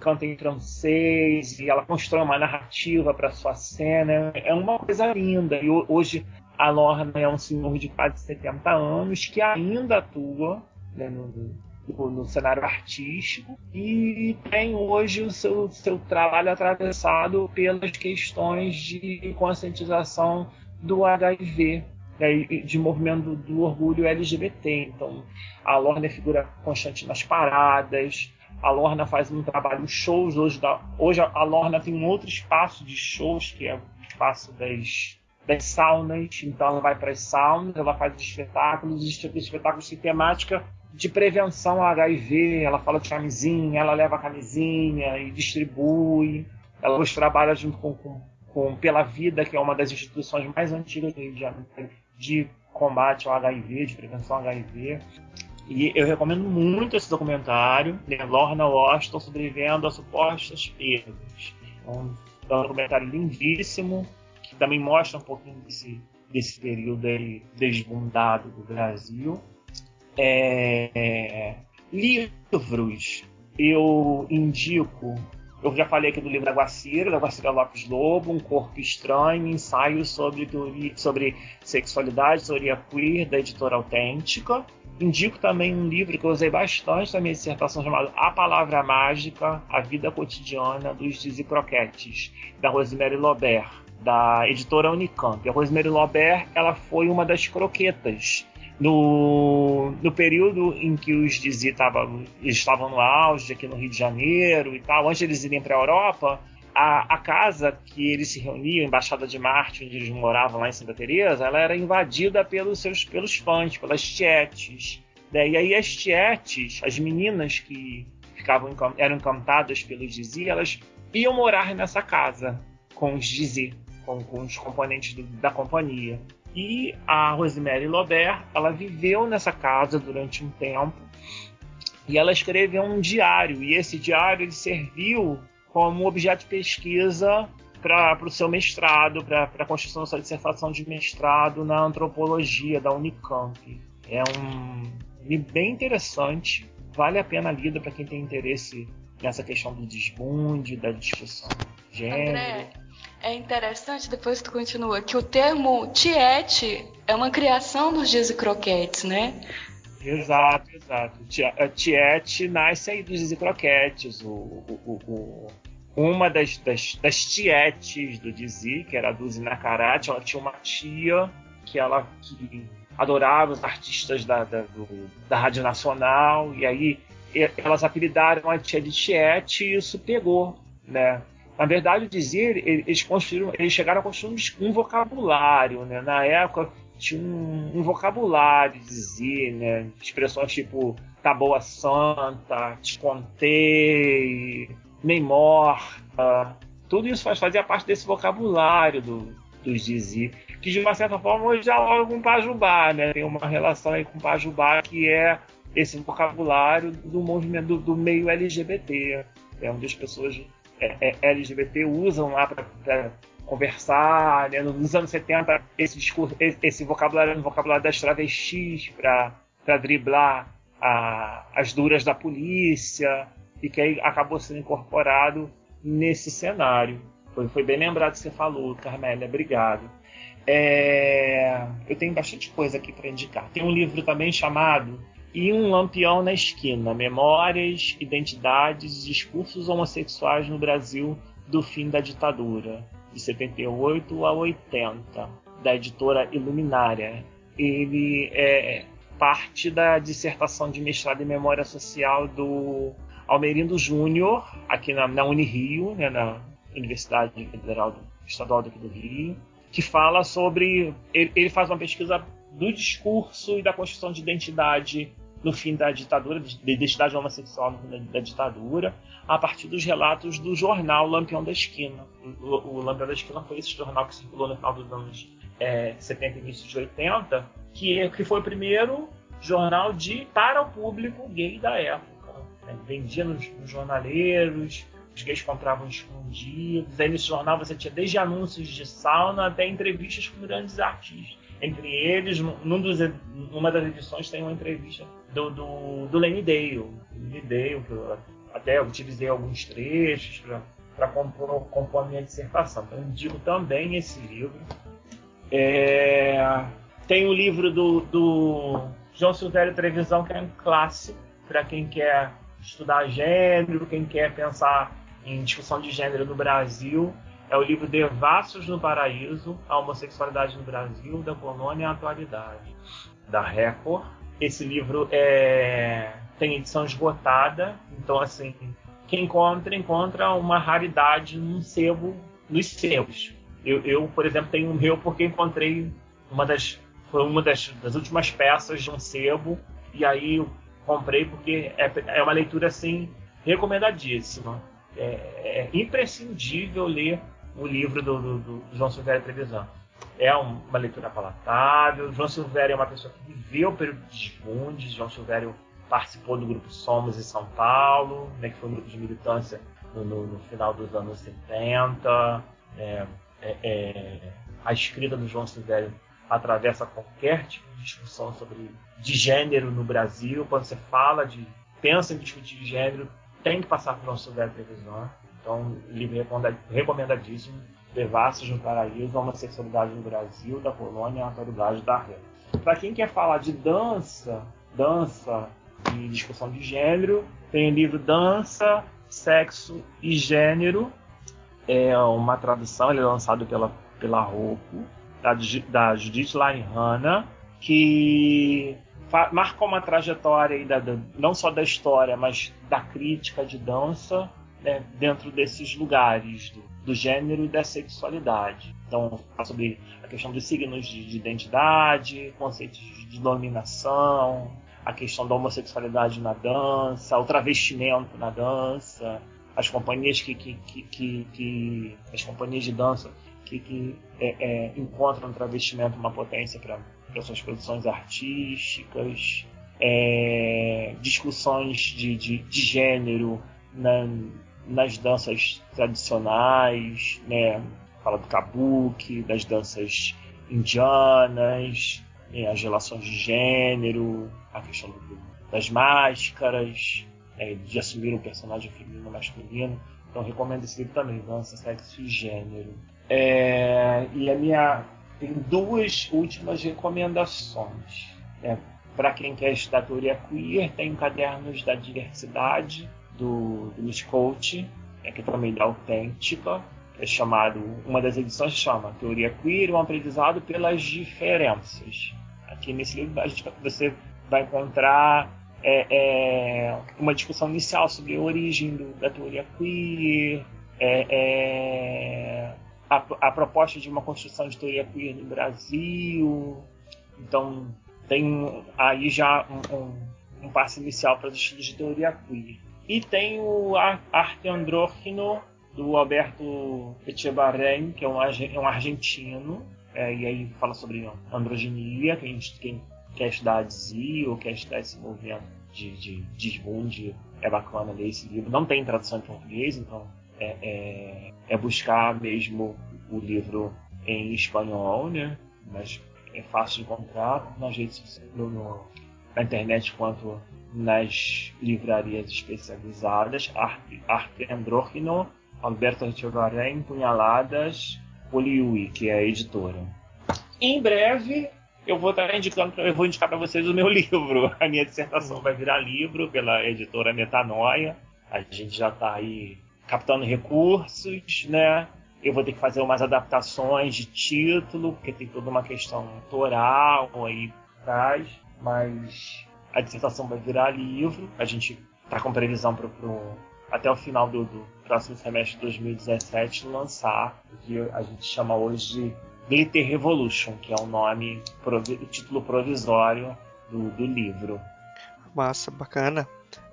canta em francês e ela constrói uma narrativa para sua cena. É uma coisa linda. E hoje a Lorna é um senhor de quase 70 anos que ainda atua né, no, no, no, cenário artístico e tem hoje o seu, seu trabalho atravessado pelas questões de conscientização do HIV. Né, de movimento do orgulho LGBT. Então, a Lorna é figura constante nas paradas, a Lorna faz um trabalho shows hoje. Da, hoje a Lorna tem um outro espaço de shows que é o espaço das, das saunas. Então ela vai para as saunas, ela faz espetáculos, espetáculos de temática de prevenção ao HIV. Ela fala de camisinha, ela leva a camisinha e distribui. Ela hoje trabalha junto com, com, com Pela Vida, que é uma das instituições mais antigas do Rio de Janeiro de combate ao HIV, de prevenção ao HIV. E eu recomendo muito esse documentário, né? Lorna Washington sobrevivendo a supostas perdas. Um, é um documentário lindíssimo, que também mostra um pouquinho desse, desse período aí desbundado do Brasil. É, livros, eu indico eu já falei aqui do livro da Guacira, da Guacira Lopes Lobo, Um Corpo Estranho, ensaio sobre, sobre sexualidade, teoria queer, da editora autêntica. Indico também um livro que eu usei bastante na minha dissertação chamado A Palavra Mágica, A Vida Cotidiana dos Dizzy Croquetes, da Rosemary Lobert, da editora Unicamp. A Rosemary Lobert ela foi uma das croquetas no, no período em que os Dizzy estavam no auge aqui no Rio de Janeiro e tal, antes de eles irem para a Europa, a, a, casa que eles se reuniam, Embaixada de Marte, onde eles moravam lá em Santa Teresa, ela era invadida pelos seus pelos fãs, pelas tietes. Né? E aí as tietes, as meninas que ficavam eram encantadas pelos Dizzy, elas iam morar nessa casa com os Dizzy, com, com os componentes do, da companhia. E a Rosemary Lobert, ela viveu nessa casa durante um tempo e ela escreveu um diário. E esse diário ele serviu como objeto de pesquisa para o seu mestrado, para a construção da sua dissertação de mestrado na antropologia da Unicamp. É um livro bem interessante, vale a pena lida para quem tem interesse nessa questão do desbunde, da discussão de gênero. André, é interessante, depois tu continua, que o termo tiete é uma criação dos Dizzy Croquetes, né? Exato, exato. Tiete nasce aí dos Dizzy Croquetes. O, o, o, uma das, das, das tietes do Dizzy, que era a Duzi Nakarate, ela tinha uma tia que ela que adorava os artistas da, da, do, da Rádio Nacional, e aí elas apelidaram a tia de Tiete e isso pegou, né? Na verdade, dizer, eles construíram, eles chegaram a construir um vocabulário, né? Na época tinha um, um vocabulário dizer, né? Expressões tipo tá boa santa, te contei, nem morta. Tudo isso faz, fazia parte desse vocabulário do, dos Dizi, que de uma certa forma hoje dialoga com o Pajubá, né? Tem uma relação aí com o Pajubá que é esse vocabulário do movimento do, do meio LGBT, é onde as pessoas é, é, LGBT usam lá para conversar. Né? Nos anos 70, esse, discurso, esse vocabulário era um vocabulário das travestis para driblar a, as duras da polícia e que aí acabou sendo incorporado nesse cenário. Foi, foi bem lembrado que você falou, Carmélia, obrigado. É, eu tenho bastante coisa aqui para indicar. Tem um livro também chamado e um lampião na esquina: Memórias, Identidades e Discursos Homossexuais no Brasil do Fim da Ditadura, de 78 a 80, da editora Iluminária. Ele é parte da dissertação de mestrado em Memória Social do Almerindo Júnior, aqui na, na Unirio, né, na Universidade Federal do, Estadual do Rio, que fala sobre. Ele, ele faz uma pesquisa do discurso e da construção de identidade no fim da ditadura, de identidade homossexual no fim da, da, ditadura, a partir dos relatos do jornal Lampião da Esquina. O, o Lampião da Esquina foi esse jornal que circulou no final dos anos é, 70 e início de 80, que, que foi o primeiro jornal de para o público gay da época. Né? Vendia nos, nos jornaleiros, os gays compravam escondidos. Aí nesse jornal você tinha desde anúncios de sauna até entrevistas com grandes artistas. Entre eles, num dos, numa das edições tem uma entrevista do, do, do Lenny Dale. Lenny Dale, que eu até utilizei alguns trechos para compor, compor a minha dissertação. Então, indico também esse livro. É, tem o livro do, do João Silvério Trevisão, que é um clássico para quem quer estudar gênero, quem quer pensar em discussão de gênero no Brasil. É o livro Devassos no Paraíso, a homossexualidade no Brasil, da colônia à atualidade, da Record. Esse livro é... tem edição esgotada, então assim, quem encontra, encontra uma raridade num sebo, nos sebos. Eu, eu, por exemplo, tenho o meu porque encontrei uma das foi uma das, das últimas peças de um sebo e aí eu comprei porque é, é uma leitura assim recomendadíssima. É, é imprescindível ler o livro do, do, do João Silvério Trevisan. É uma leitura palatável. João Silvério é uma pessoa que viveu o período de desbundes. João Silvério participou do grupo Somos em São Paulo, né, que foi um grupo de militância no, no, no final dos anos 70. É, é, é, a escrita do João Silvério atravessa qualquer tipo de discussão sobre de gênero no Brasil. Quando você fala de pensa em discutir gênero, tem que passar por João Silvério Trevisan. Então, livro recomendadíssimo. Devassos no Paraíso, a homossexualidade no Brasil, da colônia a atualidade da rede. Para quem quer falar de dança, dança e discussão de gênero, tem o livro Dança, Sexo e Gênero. É uma tradução, ele é lançado pela, pela Roku, da, da Judith Laihana, que marcou uma trajetória aí da, não só da história, mas da crítica de dança né, dentro desses lugares do, do, gênero e da sexualidade. Então, fala sobre a questão dos signos de, de identidade, conceitos de dominação, a questão da homossexualidade na dança, o travestimento na dança, as companhias que, que, que, que, que as companhias de dança que, que é, é, encontram no travestimento uma potência para suas produções artísticas, é, discussões de, de, de gênero na, nas danças tradicionais, né? fala do kabuki, das danças indianas, né? as relações de gênero, a questão do, das máscaras, né? de assumir um personagem feminino masculino. Então recomendo esse livro também, Dança, Sexo e Gênero. É, e a minha tem duas últimas recomendações. Né? Para quem quer estudar teoria queer, tem Cadernos da Diversidade, do, do Luiz Coach, né, que é também da Autêntica, é chamado, uma das edições chama Teoria Queer, um aprendizado pelas diferenças. Aqui nesse livro a gente, você vai encontrar é, é, uma discussão inicial sobre a origem do, da teoria queer, é, é a, a, proposta de uma construção de teoria queer no Brasil. Então, tem aí já um, um, um passo inicial para os estudos de teoria queer. E tem o Arte Andrógeno, do Alberto Echebarren, que é um, é um argentino, é, e aí fala sobre androginia, quem, quem quer estudar ou quer estudar esse movimento de, de desbunde, é bacana ler esse livro. Não tem tradução em português, então é, é, é buscar mesmo o livro em espanhol, né? Mas é fácil de encontrar nas redes no, no, na internet quanto nas livrarias especializadas. Arte, Alberto Echevarren, Punhaladas, Poliui, que é a editora. Em breve eu vou estar indicando, eu vou indicar para vocês o meu livro. A minha dissertação vai virar livro pela editora Metanoia. A gente já está aí captando recursos, né? Eu vou ter que fazer umas adaptações de título, porque tem toda uma questão autoral aí atrás, mas a dissertação vai virar livro. A gente está com previsão para até o final do, do, próximo semestre de 2017 lançar o que a gente chama hoje de Glitter Revolution, que é o nome, o título provisório do, do livro. Massa, bacana.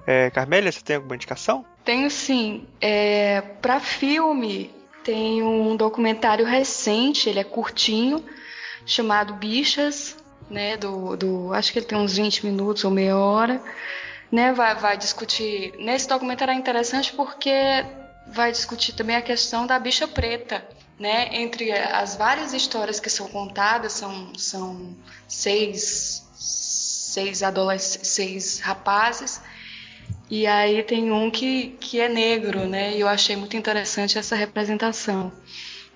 É, Carmélia, você tem alguma indicação? Tenho sim. É, Para filme, tem um documentário recente, ele é curtinho, chamado Bichas, né, do, do, acho que ele tem uns 20 minutos ou meia hora, né, vai, vai discutir, nesse documentário é interessante porque vai discutir também a questão da bicha preta, né, entre as várias histórias que são contadas, são, são seis, seis adolescentes, seis rapazes, e aí tem um que, que é negro, né, e eu achei muito interessante essa representação.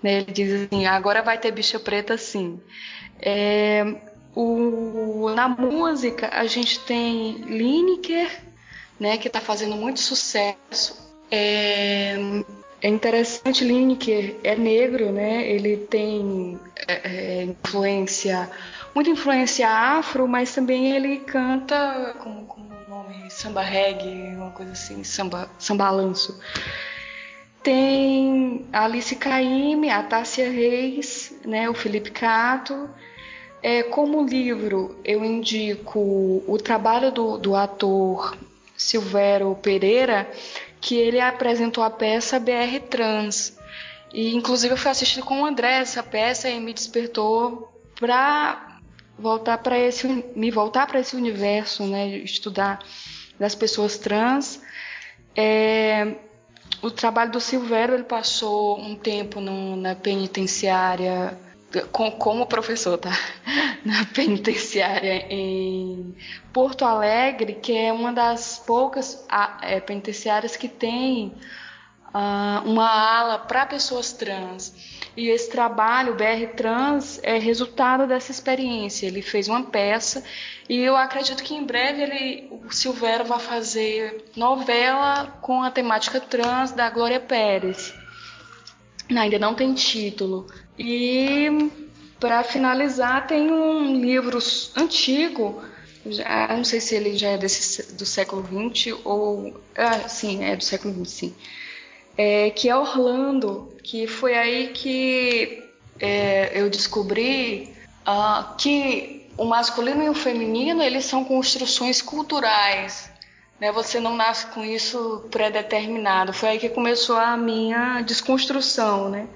Né, ele diz assim, agora vai ter bicha preta sim. É, o, na música, a gente tem Lineker, né, que está fazendo muito sucesso. É, é interessante, Lineker é negro, né? Ele tem é, é, influência, muita influência afro, mas também ele canta como, como nome samba reggae, uma coisa assim, samba, sambalanço. Tem a Alice Caymmi, a Tássia Reis, né, o Felipe Cato é, como livro, eu indico o trabalho do, do ator Silvério Pereira, que ele apresentou a peça BR Trans. E inclusive eu fui assistir com o André essa peça e me despertou para voltar para esse me voltar para esse universo, né, estudar das pessoas trans. É, o trabalho do Silvério ele passou um tempo no, na penitenciária com, como professor, tá? Na penitenciária em Porto Alegre, que é uma das poucas é, penitenciárias que tem uh, uma ala para pessoas trans. E esse trabalho, o BR Trans, é resultado dessa experiência. Ele fez uma peça e eu acredito que em breve ele, o Silvério vai fazer novela com a temática trans da Glória Pérez. Ainda não tem título, e para finalizar, tem um livro antigo, já, não sei se ele já é desse, do século XX ou. Ah, sim, é do século XX, sim. é, que é Orlando, que foi aí que é, eu descobri uh, que o masculino e o feminino eles são construções culturais. Né? Você não nasce com isso pré-determinado. Foi aí que começou a minha desconstrução, né?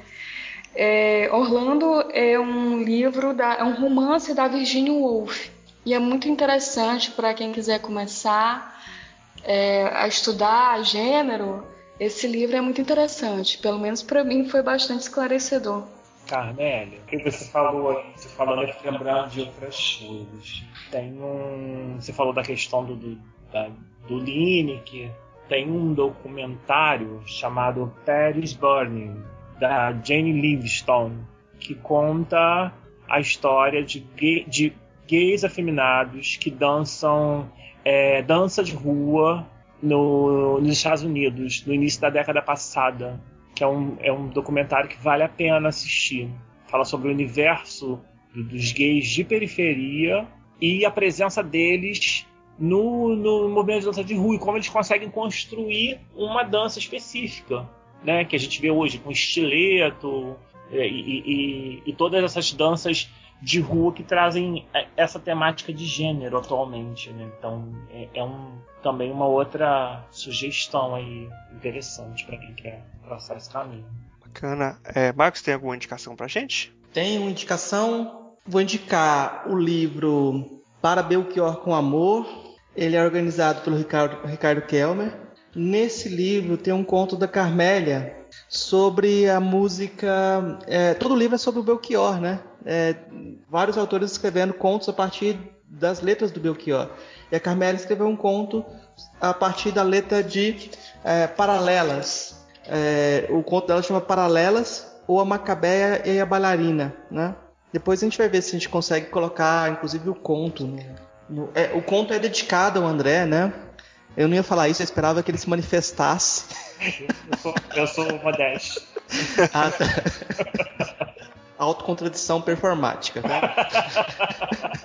É, Orlando é um livro, da, é um romance da Virginia Woolf e é muito interessante para quem quiser começar é, a estudar gênero. Esse livro é muito interessante, pelo menos para mim foi bastante esclarecedor. Carmélia, o que você falou aí, você falou né, lembrando de outras coisas. Tem um. Você falou da questão do, do, da, do Lineker, tem um documentário chamado Paris Burning, da Jane Livingstone, que conta a história de, gay, de gays afeminados que dançam é, dança de rua no, nos Estados Unidos, no início da década passada, que é um, é um documentário que vale a pena assistir. Fala sobre o universo dos gays de periferia e a presença deles no, no movimento de dança de rua e como eles conseguem construir uma dança específica né, que a gente vê hoje com estileto é, e, e, e, todas essas danças de rua que trazem é, essa temática de gênero atualmente. Né? Então é, é um, também uma outra sugestão aí interessante para quem quer traçar esse caminho. Bacana. É, Marcos, tem alguma indicação para gente? Tenho uma indicação. Vou indicar o livro Para Belchior com Amor. Ele é organizado pelo Ricardo, Ricardo Kelmer. Nesse livro tem um conto da Carmélia sobre a música. É, todo o livro é sobre o Belchior, né? É, vários autores escrevendo contos a partir das letras do Belchior. E a Carmélia escreveu um conto a partir da letra de é, Paralelas. É, o conto dela chama Paralelas ou a Macabeia e a Bailarina, né? Depois a gente vai ver se a gente consegue colocar, inclusive, o conto. No, no, é, o conto é dedicado ao André, né? Eu não ia falar isso, eu esperava que ele se manifestasse. Eu sou, eu sou modesto. Ah, tá. Autocontradição performática. Tá?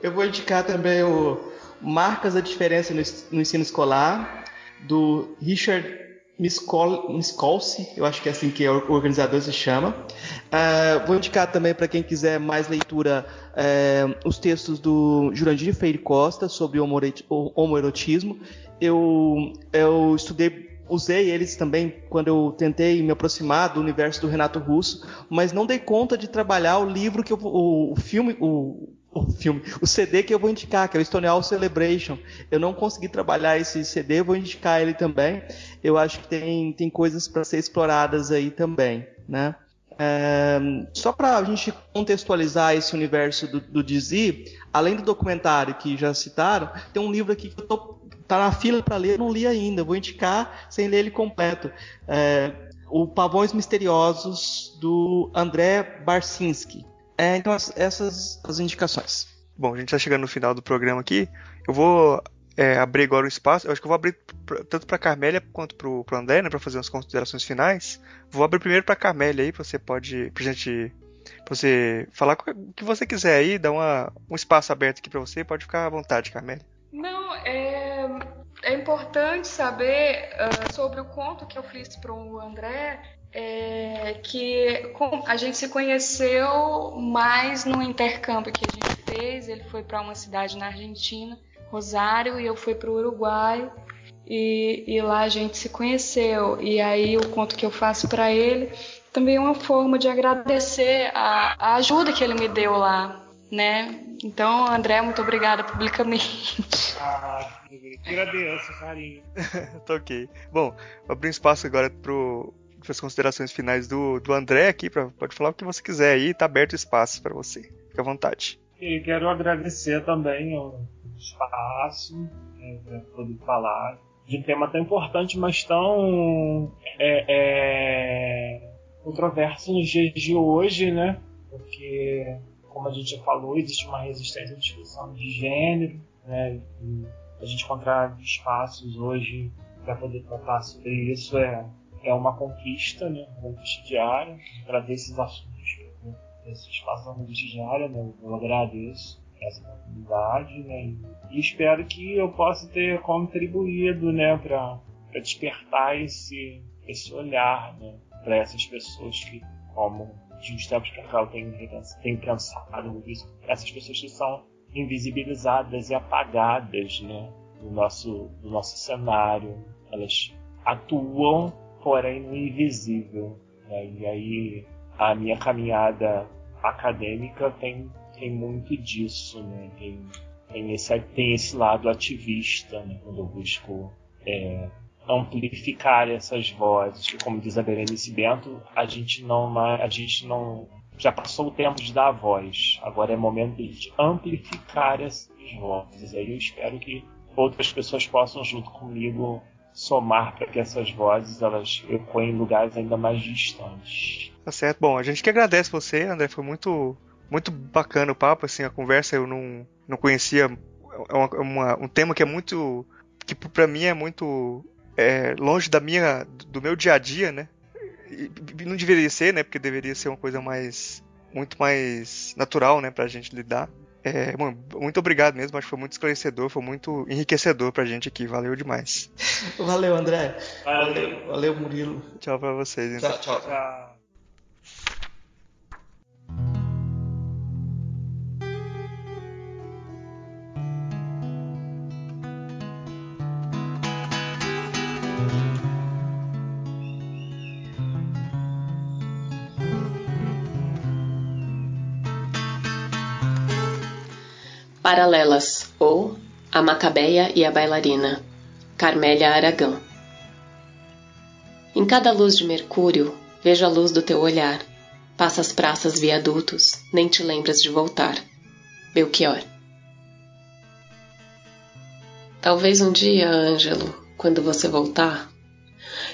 Eu vou indicar também o Marcas da Diferença no Ensino Escolar, do Richard Miskolci, eu acho que é assim que o organizador se chama. Uh, vou indicar também para quem quiser mais leitura uh, os textos do Jurandir Freire Costa sobre o homoerotismo. Eu, eu estudei usei eles também quando eu tentei me aproximar do universo do Renato Russo, mas não dei conta de trabalhar o livro que eu, o, o filme, o, o filme, o CD que eu vou indicar, que é o Stonewall Celebration. Eu não consegui trabalhar esse CD, vou indicar ele também. Eu acho que tem, tem coisas para ser exploradas aí também, né? É, só para a gente contextualizar esse universo do, do Dizzy, além do documentário que já citaram, tem um livro aqui que eu tô tá na fila para ler, não li ainda, vou indicar sem ler ele completo. É, o Pavões Misteriosos do André Barcinski. É, então, essas as indicações. Bom, a gente está chegando no final do programa aqui. Eu vou é, abrir agora o espaço. Eu acho que eu vou abrir tanto para a Carmélia quanto para o André, né, para fazer umas considerações finais. Vou abrir primeiro para a Carmélia aí, você pode, pra gente, pra você falar o que você quiser aí, dar uma, um espaço aberto aqui para você. Pode ficar à vontade, Carmélia. Não, é, é importante saber uh, sobre o conto que eu fiz para o André é que a gente se conheceu mais no intercâmbio que a gente fez. Ele foi para uma cidade na Argentina, Rosário, e eu fui para o Uruguai. E, e, lá a gente se conheceu. E aí o conto que eu faço para ele também é uma forma de agradecer a, a ajuda que ele me deu lá, né? Então, André, muito obrigada publicamente. Ah, agradeço, carinho. tá ok. Bom, vou abrir um espaço agora pro para as considerações finais do, do André aqui, pra, pode falar o que você quiser aí, tá aberto espaço para você. Fique à vontade. E quero agradecer também o espaço né, para poder falar de um tema tão importante, mas tão é, é, controverso nos dias de hoje, né? Porque, como a gente já falou, existe uma resistência à discussão de gênero, né? E a gente encontrar espaços hoje para poder tratar sobre isso é é uma conquista, né? Uma conquista diária. Agradeço esses assuntos, né? esse espaço da conquista diária, né? Eu agradeço essa oportunidade, né? E espero que eu possa ter contribuído, né? Para despertar esse, esse olhar né, para essas pessoas que, como de uns tempos para cá eu tenho pensado nisso, essas pessoas que são invisibilizadas e apagadas né, do, nosso, do nosso cenário. Elas atuam, porém invisível. Né? E aí a minha caminhada acadêmica tem, tem muito disso, né? tem, tem, esse, tem esse lado ativista, né? quando eu busco é, amplificar essas vozes. Como diz a Berenice Bento, a gente não, a gente não já passou o tempo de dar voz. Agora é momento de amplificar essas vozes. Aí eu espero que outras pessoas possam junto comigo somar para que essas vozes elas ecoem em lugares ainda mais distantes. Tá certo. Bom, a gente que agradece você, André. Foi muito muito bacana o papo, assim, a conversa eu não, não conhecia. É uma, uma, um tema que é muito. que para mim é muito é, longe da minha, do meu dia a dia, né? E, não deveria ser, né? Porque deveria ser uma coisa mais, muito mais natural, né? Pra gente lidar. É, bom, muito obrigado mesmo, acho que foi muito esclarecedor, foi muito enriquecedor pra gente aqui, valeu demais. Valeu, André. Valeu, valeu Murilo. Tchau pra vocês. Então. Tchau, tchau. tchau. Paralelas ou A Macabeia e a Bailarina, Carmélia Aragão. Em cada luz de Mercúrio, vejo a luz do teu olhar. Passas praças, viadutos, nem te lembras de voltar. Belchior. Talvez um dia, Ângelo, quando você voltar,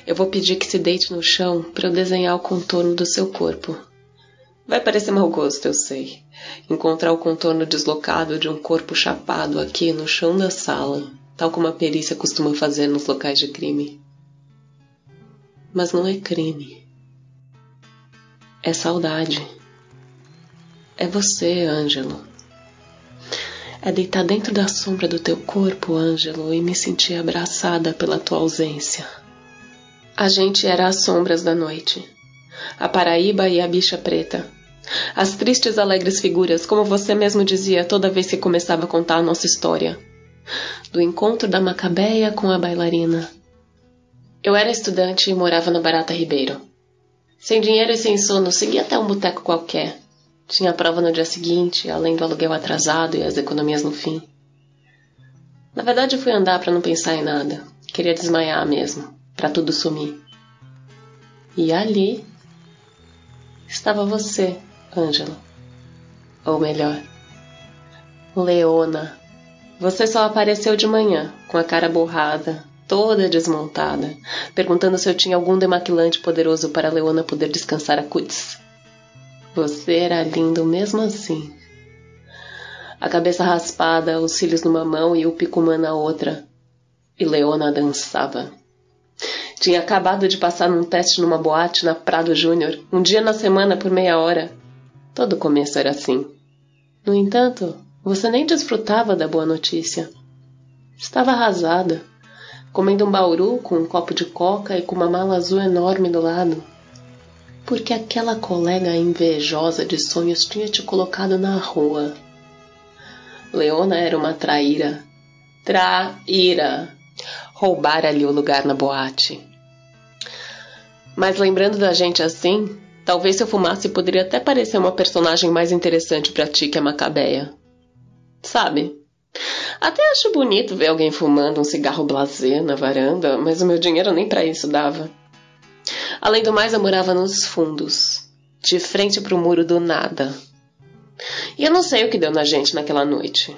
eu vou pedir que se deite no chão para eu desenhar o contorno do seu corpo Vai parecer mau gosto, eu sei. Encontrar o contorno deslocado de um corpo chapado aqui no chão da sala, tal como a perícia costuma fazer nos locais de crime. Mas não é crime. É saudade. É você, Ângelo. É deitar dentro da sombra do teu corpo, Ângelo, e me sentir abraçada pela tua ausência. A gente era as sombras da noite. A Paraíba e a bicha preta as tristes alegres figuras, como você mesmo dizia toda vez que começava a contar a nossa história. Do encontro da Macabeia com a bailarina. Eu era estudante e morava no Barata Ribeiro. Sem dinheiro e sem sono, segui até um boteco qualquer. Tinha prova no dia seguinte, além do aluguel atrasado e as economias no fim. Na verdade, fui andar para não pensar em nada. Queria desmaiar mesmo, para tudo sumir. E ali estava você, Ângela. Ou melhor, Leona. Você só apareceu de manhã, com a cara borrada, toda desmontada, perguntando se eu tinha algum demaquilante poderoso para Leona poder descansar a cutis. Você era lindo mesmo assim. A cabeça raspada, os cílios numa mão e o picumã na outra. E Leona dançava. Tinha acabado de passar num teste numa boate na Prado Júnior, um dia na semana por meia hora. Todo começo era assim. No entanto, você nem desfrutava da boa notícia. Estava arrasada, comendo um bauru com um copo de coca e com uma mala azul enorme do lado. Porque aquela colega invejosa de sonhos tinha te colocado na rua. Leona era uma traíra. Traíra! Roubara-lhe o lugar na boate. Mas lembrando da gente assim, Talvez se eu fumasse poderia até parecer uma personagem mais interessante para ti que a Macabeia. Sabe? Até acho bonito ver alguém fumando um cigarro blasé na varanda, mas o meu dinheiro nem para isso dava. Além do mais, eu morava nos fundos, de frente para o muro do nada. E eu não sei o que deu na gente naquela noite.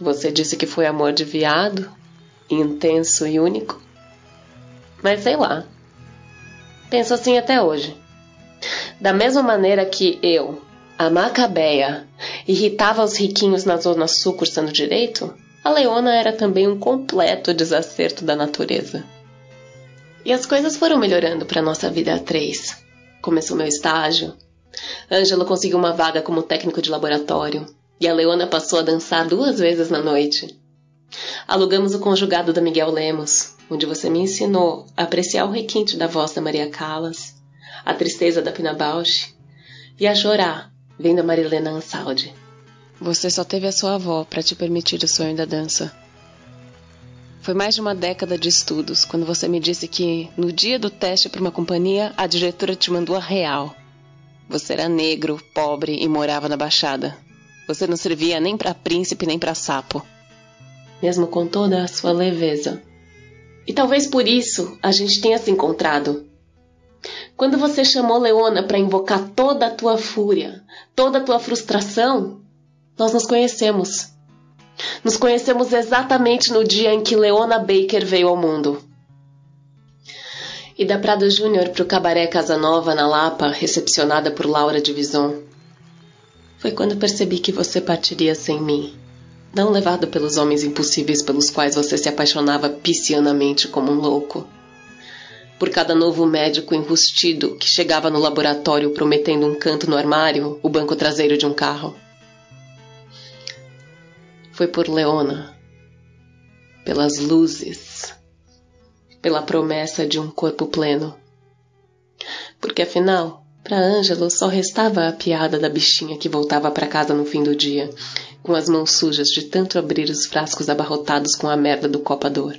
Você disse que foi amor de viado, intenso e único. Mas sei lá. Penso assim até hoje. Da mesma maneira que eu, a Macabeia, irritava os riquinhos na Zona Sul cursando direito, a Leona era também um completo desacerto da natureza. E as coisas foram melhorando para nossa vida a três. Começou meu estágio. Ângelo conseguiu uma vaga como técnico de laboratório. E a Leona passou a dançar duas vezes na noite. Alugamos o conjugado da Miguel Lemos. onde você me ensinou a apreciar o requinte da voz da Maria Callas, a tristeza da Pina Bausch e a chorar vendo a Marilena Ansaldi. Você só teve a sua avó para te permitir o sonho da dança. Foi mais de uma década de estudos quando você me disse que, no dia do teste para uma companhia, a diretora te mandou a real. Você era negro, pobre e morava na Baixada. Você não servia nem para príncipe nem para sapo. Mesmo com toda a sua leveza. E talvez por isso a gente tenha se encontrado. Quando você chamou Leona para invocar toda a tua fúria, toda a tua frustração, nós nos conhecemos. Nos conhecemos exatamente no dia em que Leona Baker veio ao mundo. E da Prado Júnior para o Cabaré Casanova na Lapa, recepcionada por Laura Divison. Foi quando percebi que você partiria sem mim, não levado pelos homens impossíveis pelos quais você se apaixonava piscianamente como um louco por cada novo médico enrustido que chegava no laboratório prometendo um canto no armário, o banco traseiro de um carro. Foi por Leona, pelas luzes, pela promessa de um corpo pleno. Porque afinal, para Ângelo só restava a piada da bichinha que voltava para casa no fim do dia, com as mãos sujas de tanto abrir os frascos abarrotados com a merda do copador.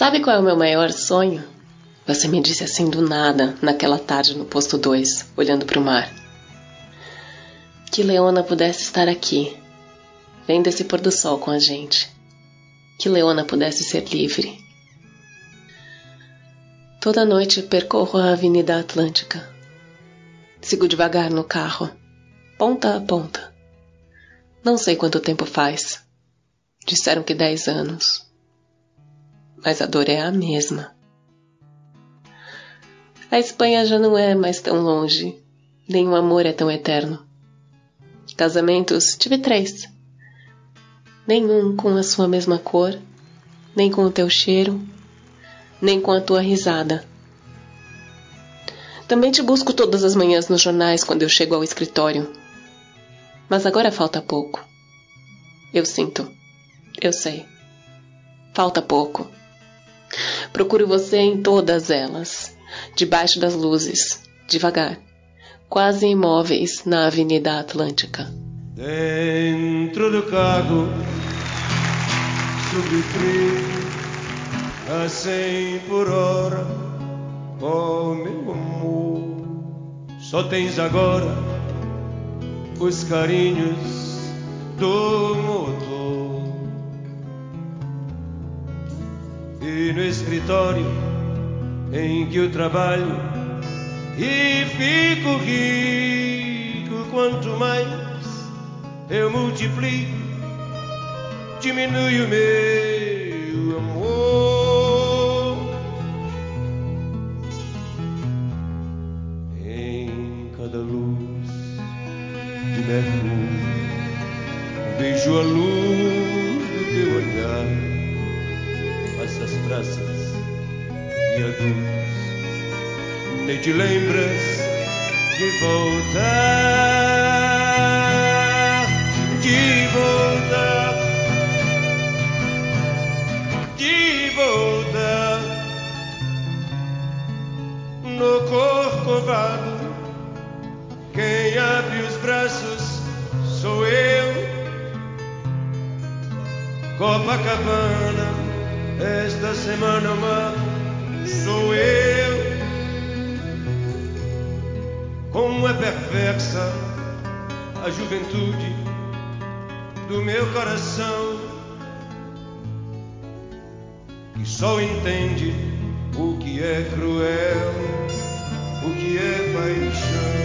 Sabe qual é o meu maior sonho? Você me disse assim do nada, naquela tarde no posto 2, olhando para o mar. Que Leona pudesse estar aqui, vendo esse pôr do sol com a gente. Que Leona pudesse ser livre. Toda noite percorro a Avenida Atlântica. Sigo devagar no carro, ponta a ponta. Não sei quanto tempo faz. Disseram que dez anos mas a dor é a mesma. A Espanha já não é mais tão longe, nem o amor é tão eterno. Casamentos tive três. Nenhum com a sua mesma cor, nem com o teu cheiro, nem com a tua risada. Também te busco todas as manhãs nos jornais quando eu chego ao escritório. Mas agora falta pouco. Eu sinto. Eu sei. Falta pouco. Procuro você em todas elas, debaixo das luzes, devagar, quase imóveis na Avenida Atlântica. Dentro do carro, sob frio, a cem por hora, oh meu amor, só tens agora os carinhos do motor. E no escritório em que eu trabalho e fico rico quanto mais eu multiplico, diminui o meu amor. Em cada luz de mercúrio, vejo a luz te lembras de voltar, de voltar, de voltar no corcovado. Quem abre os braços sou eu. Copacabana esta semana má A juventude do meu coração, que só entende o que é cruel, o que é paixão.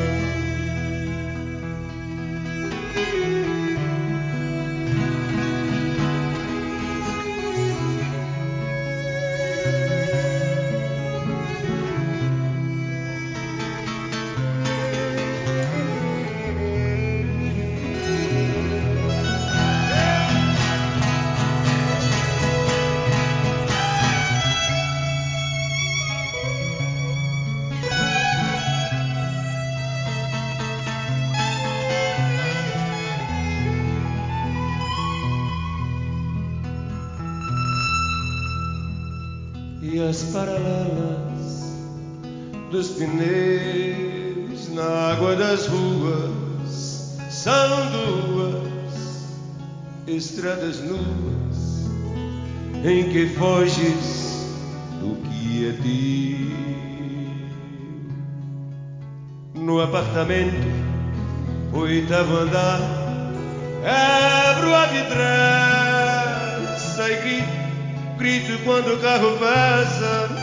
que foges do que é ti No apartamento, oitavo andar, abro a vidreira grito, grito quando o carro passa.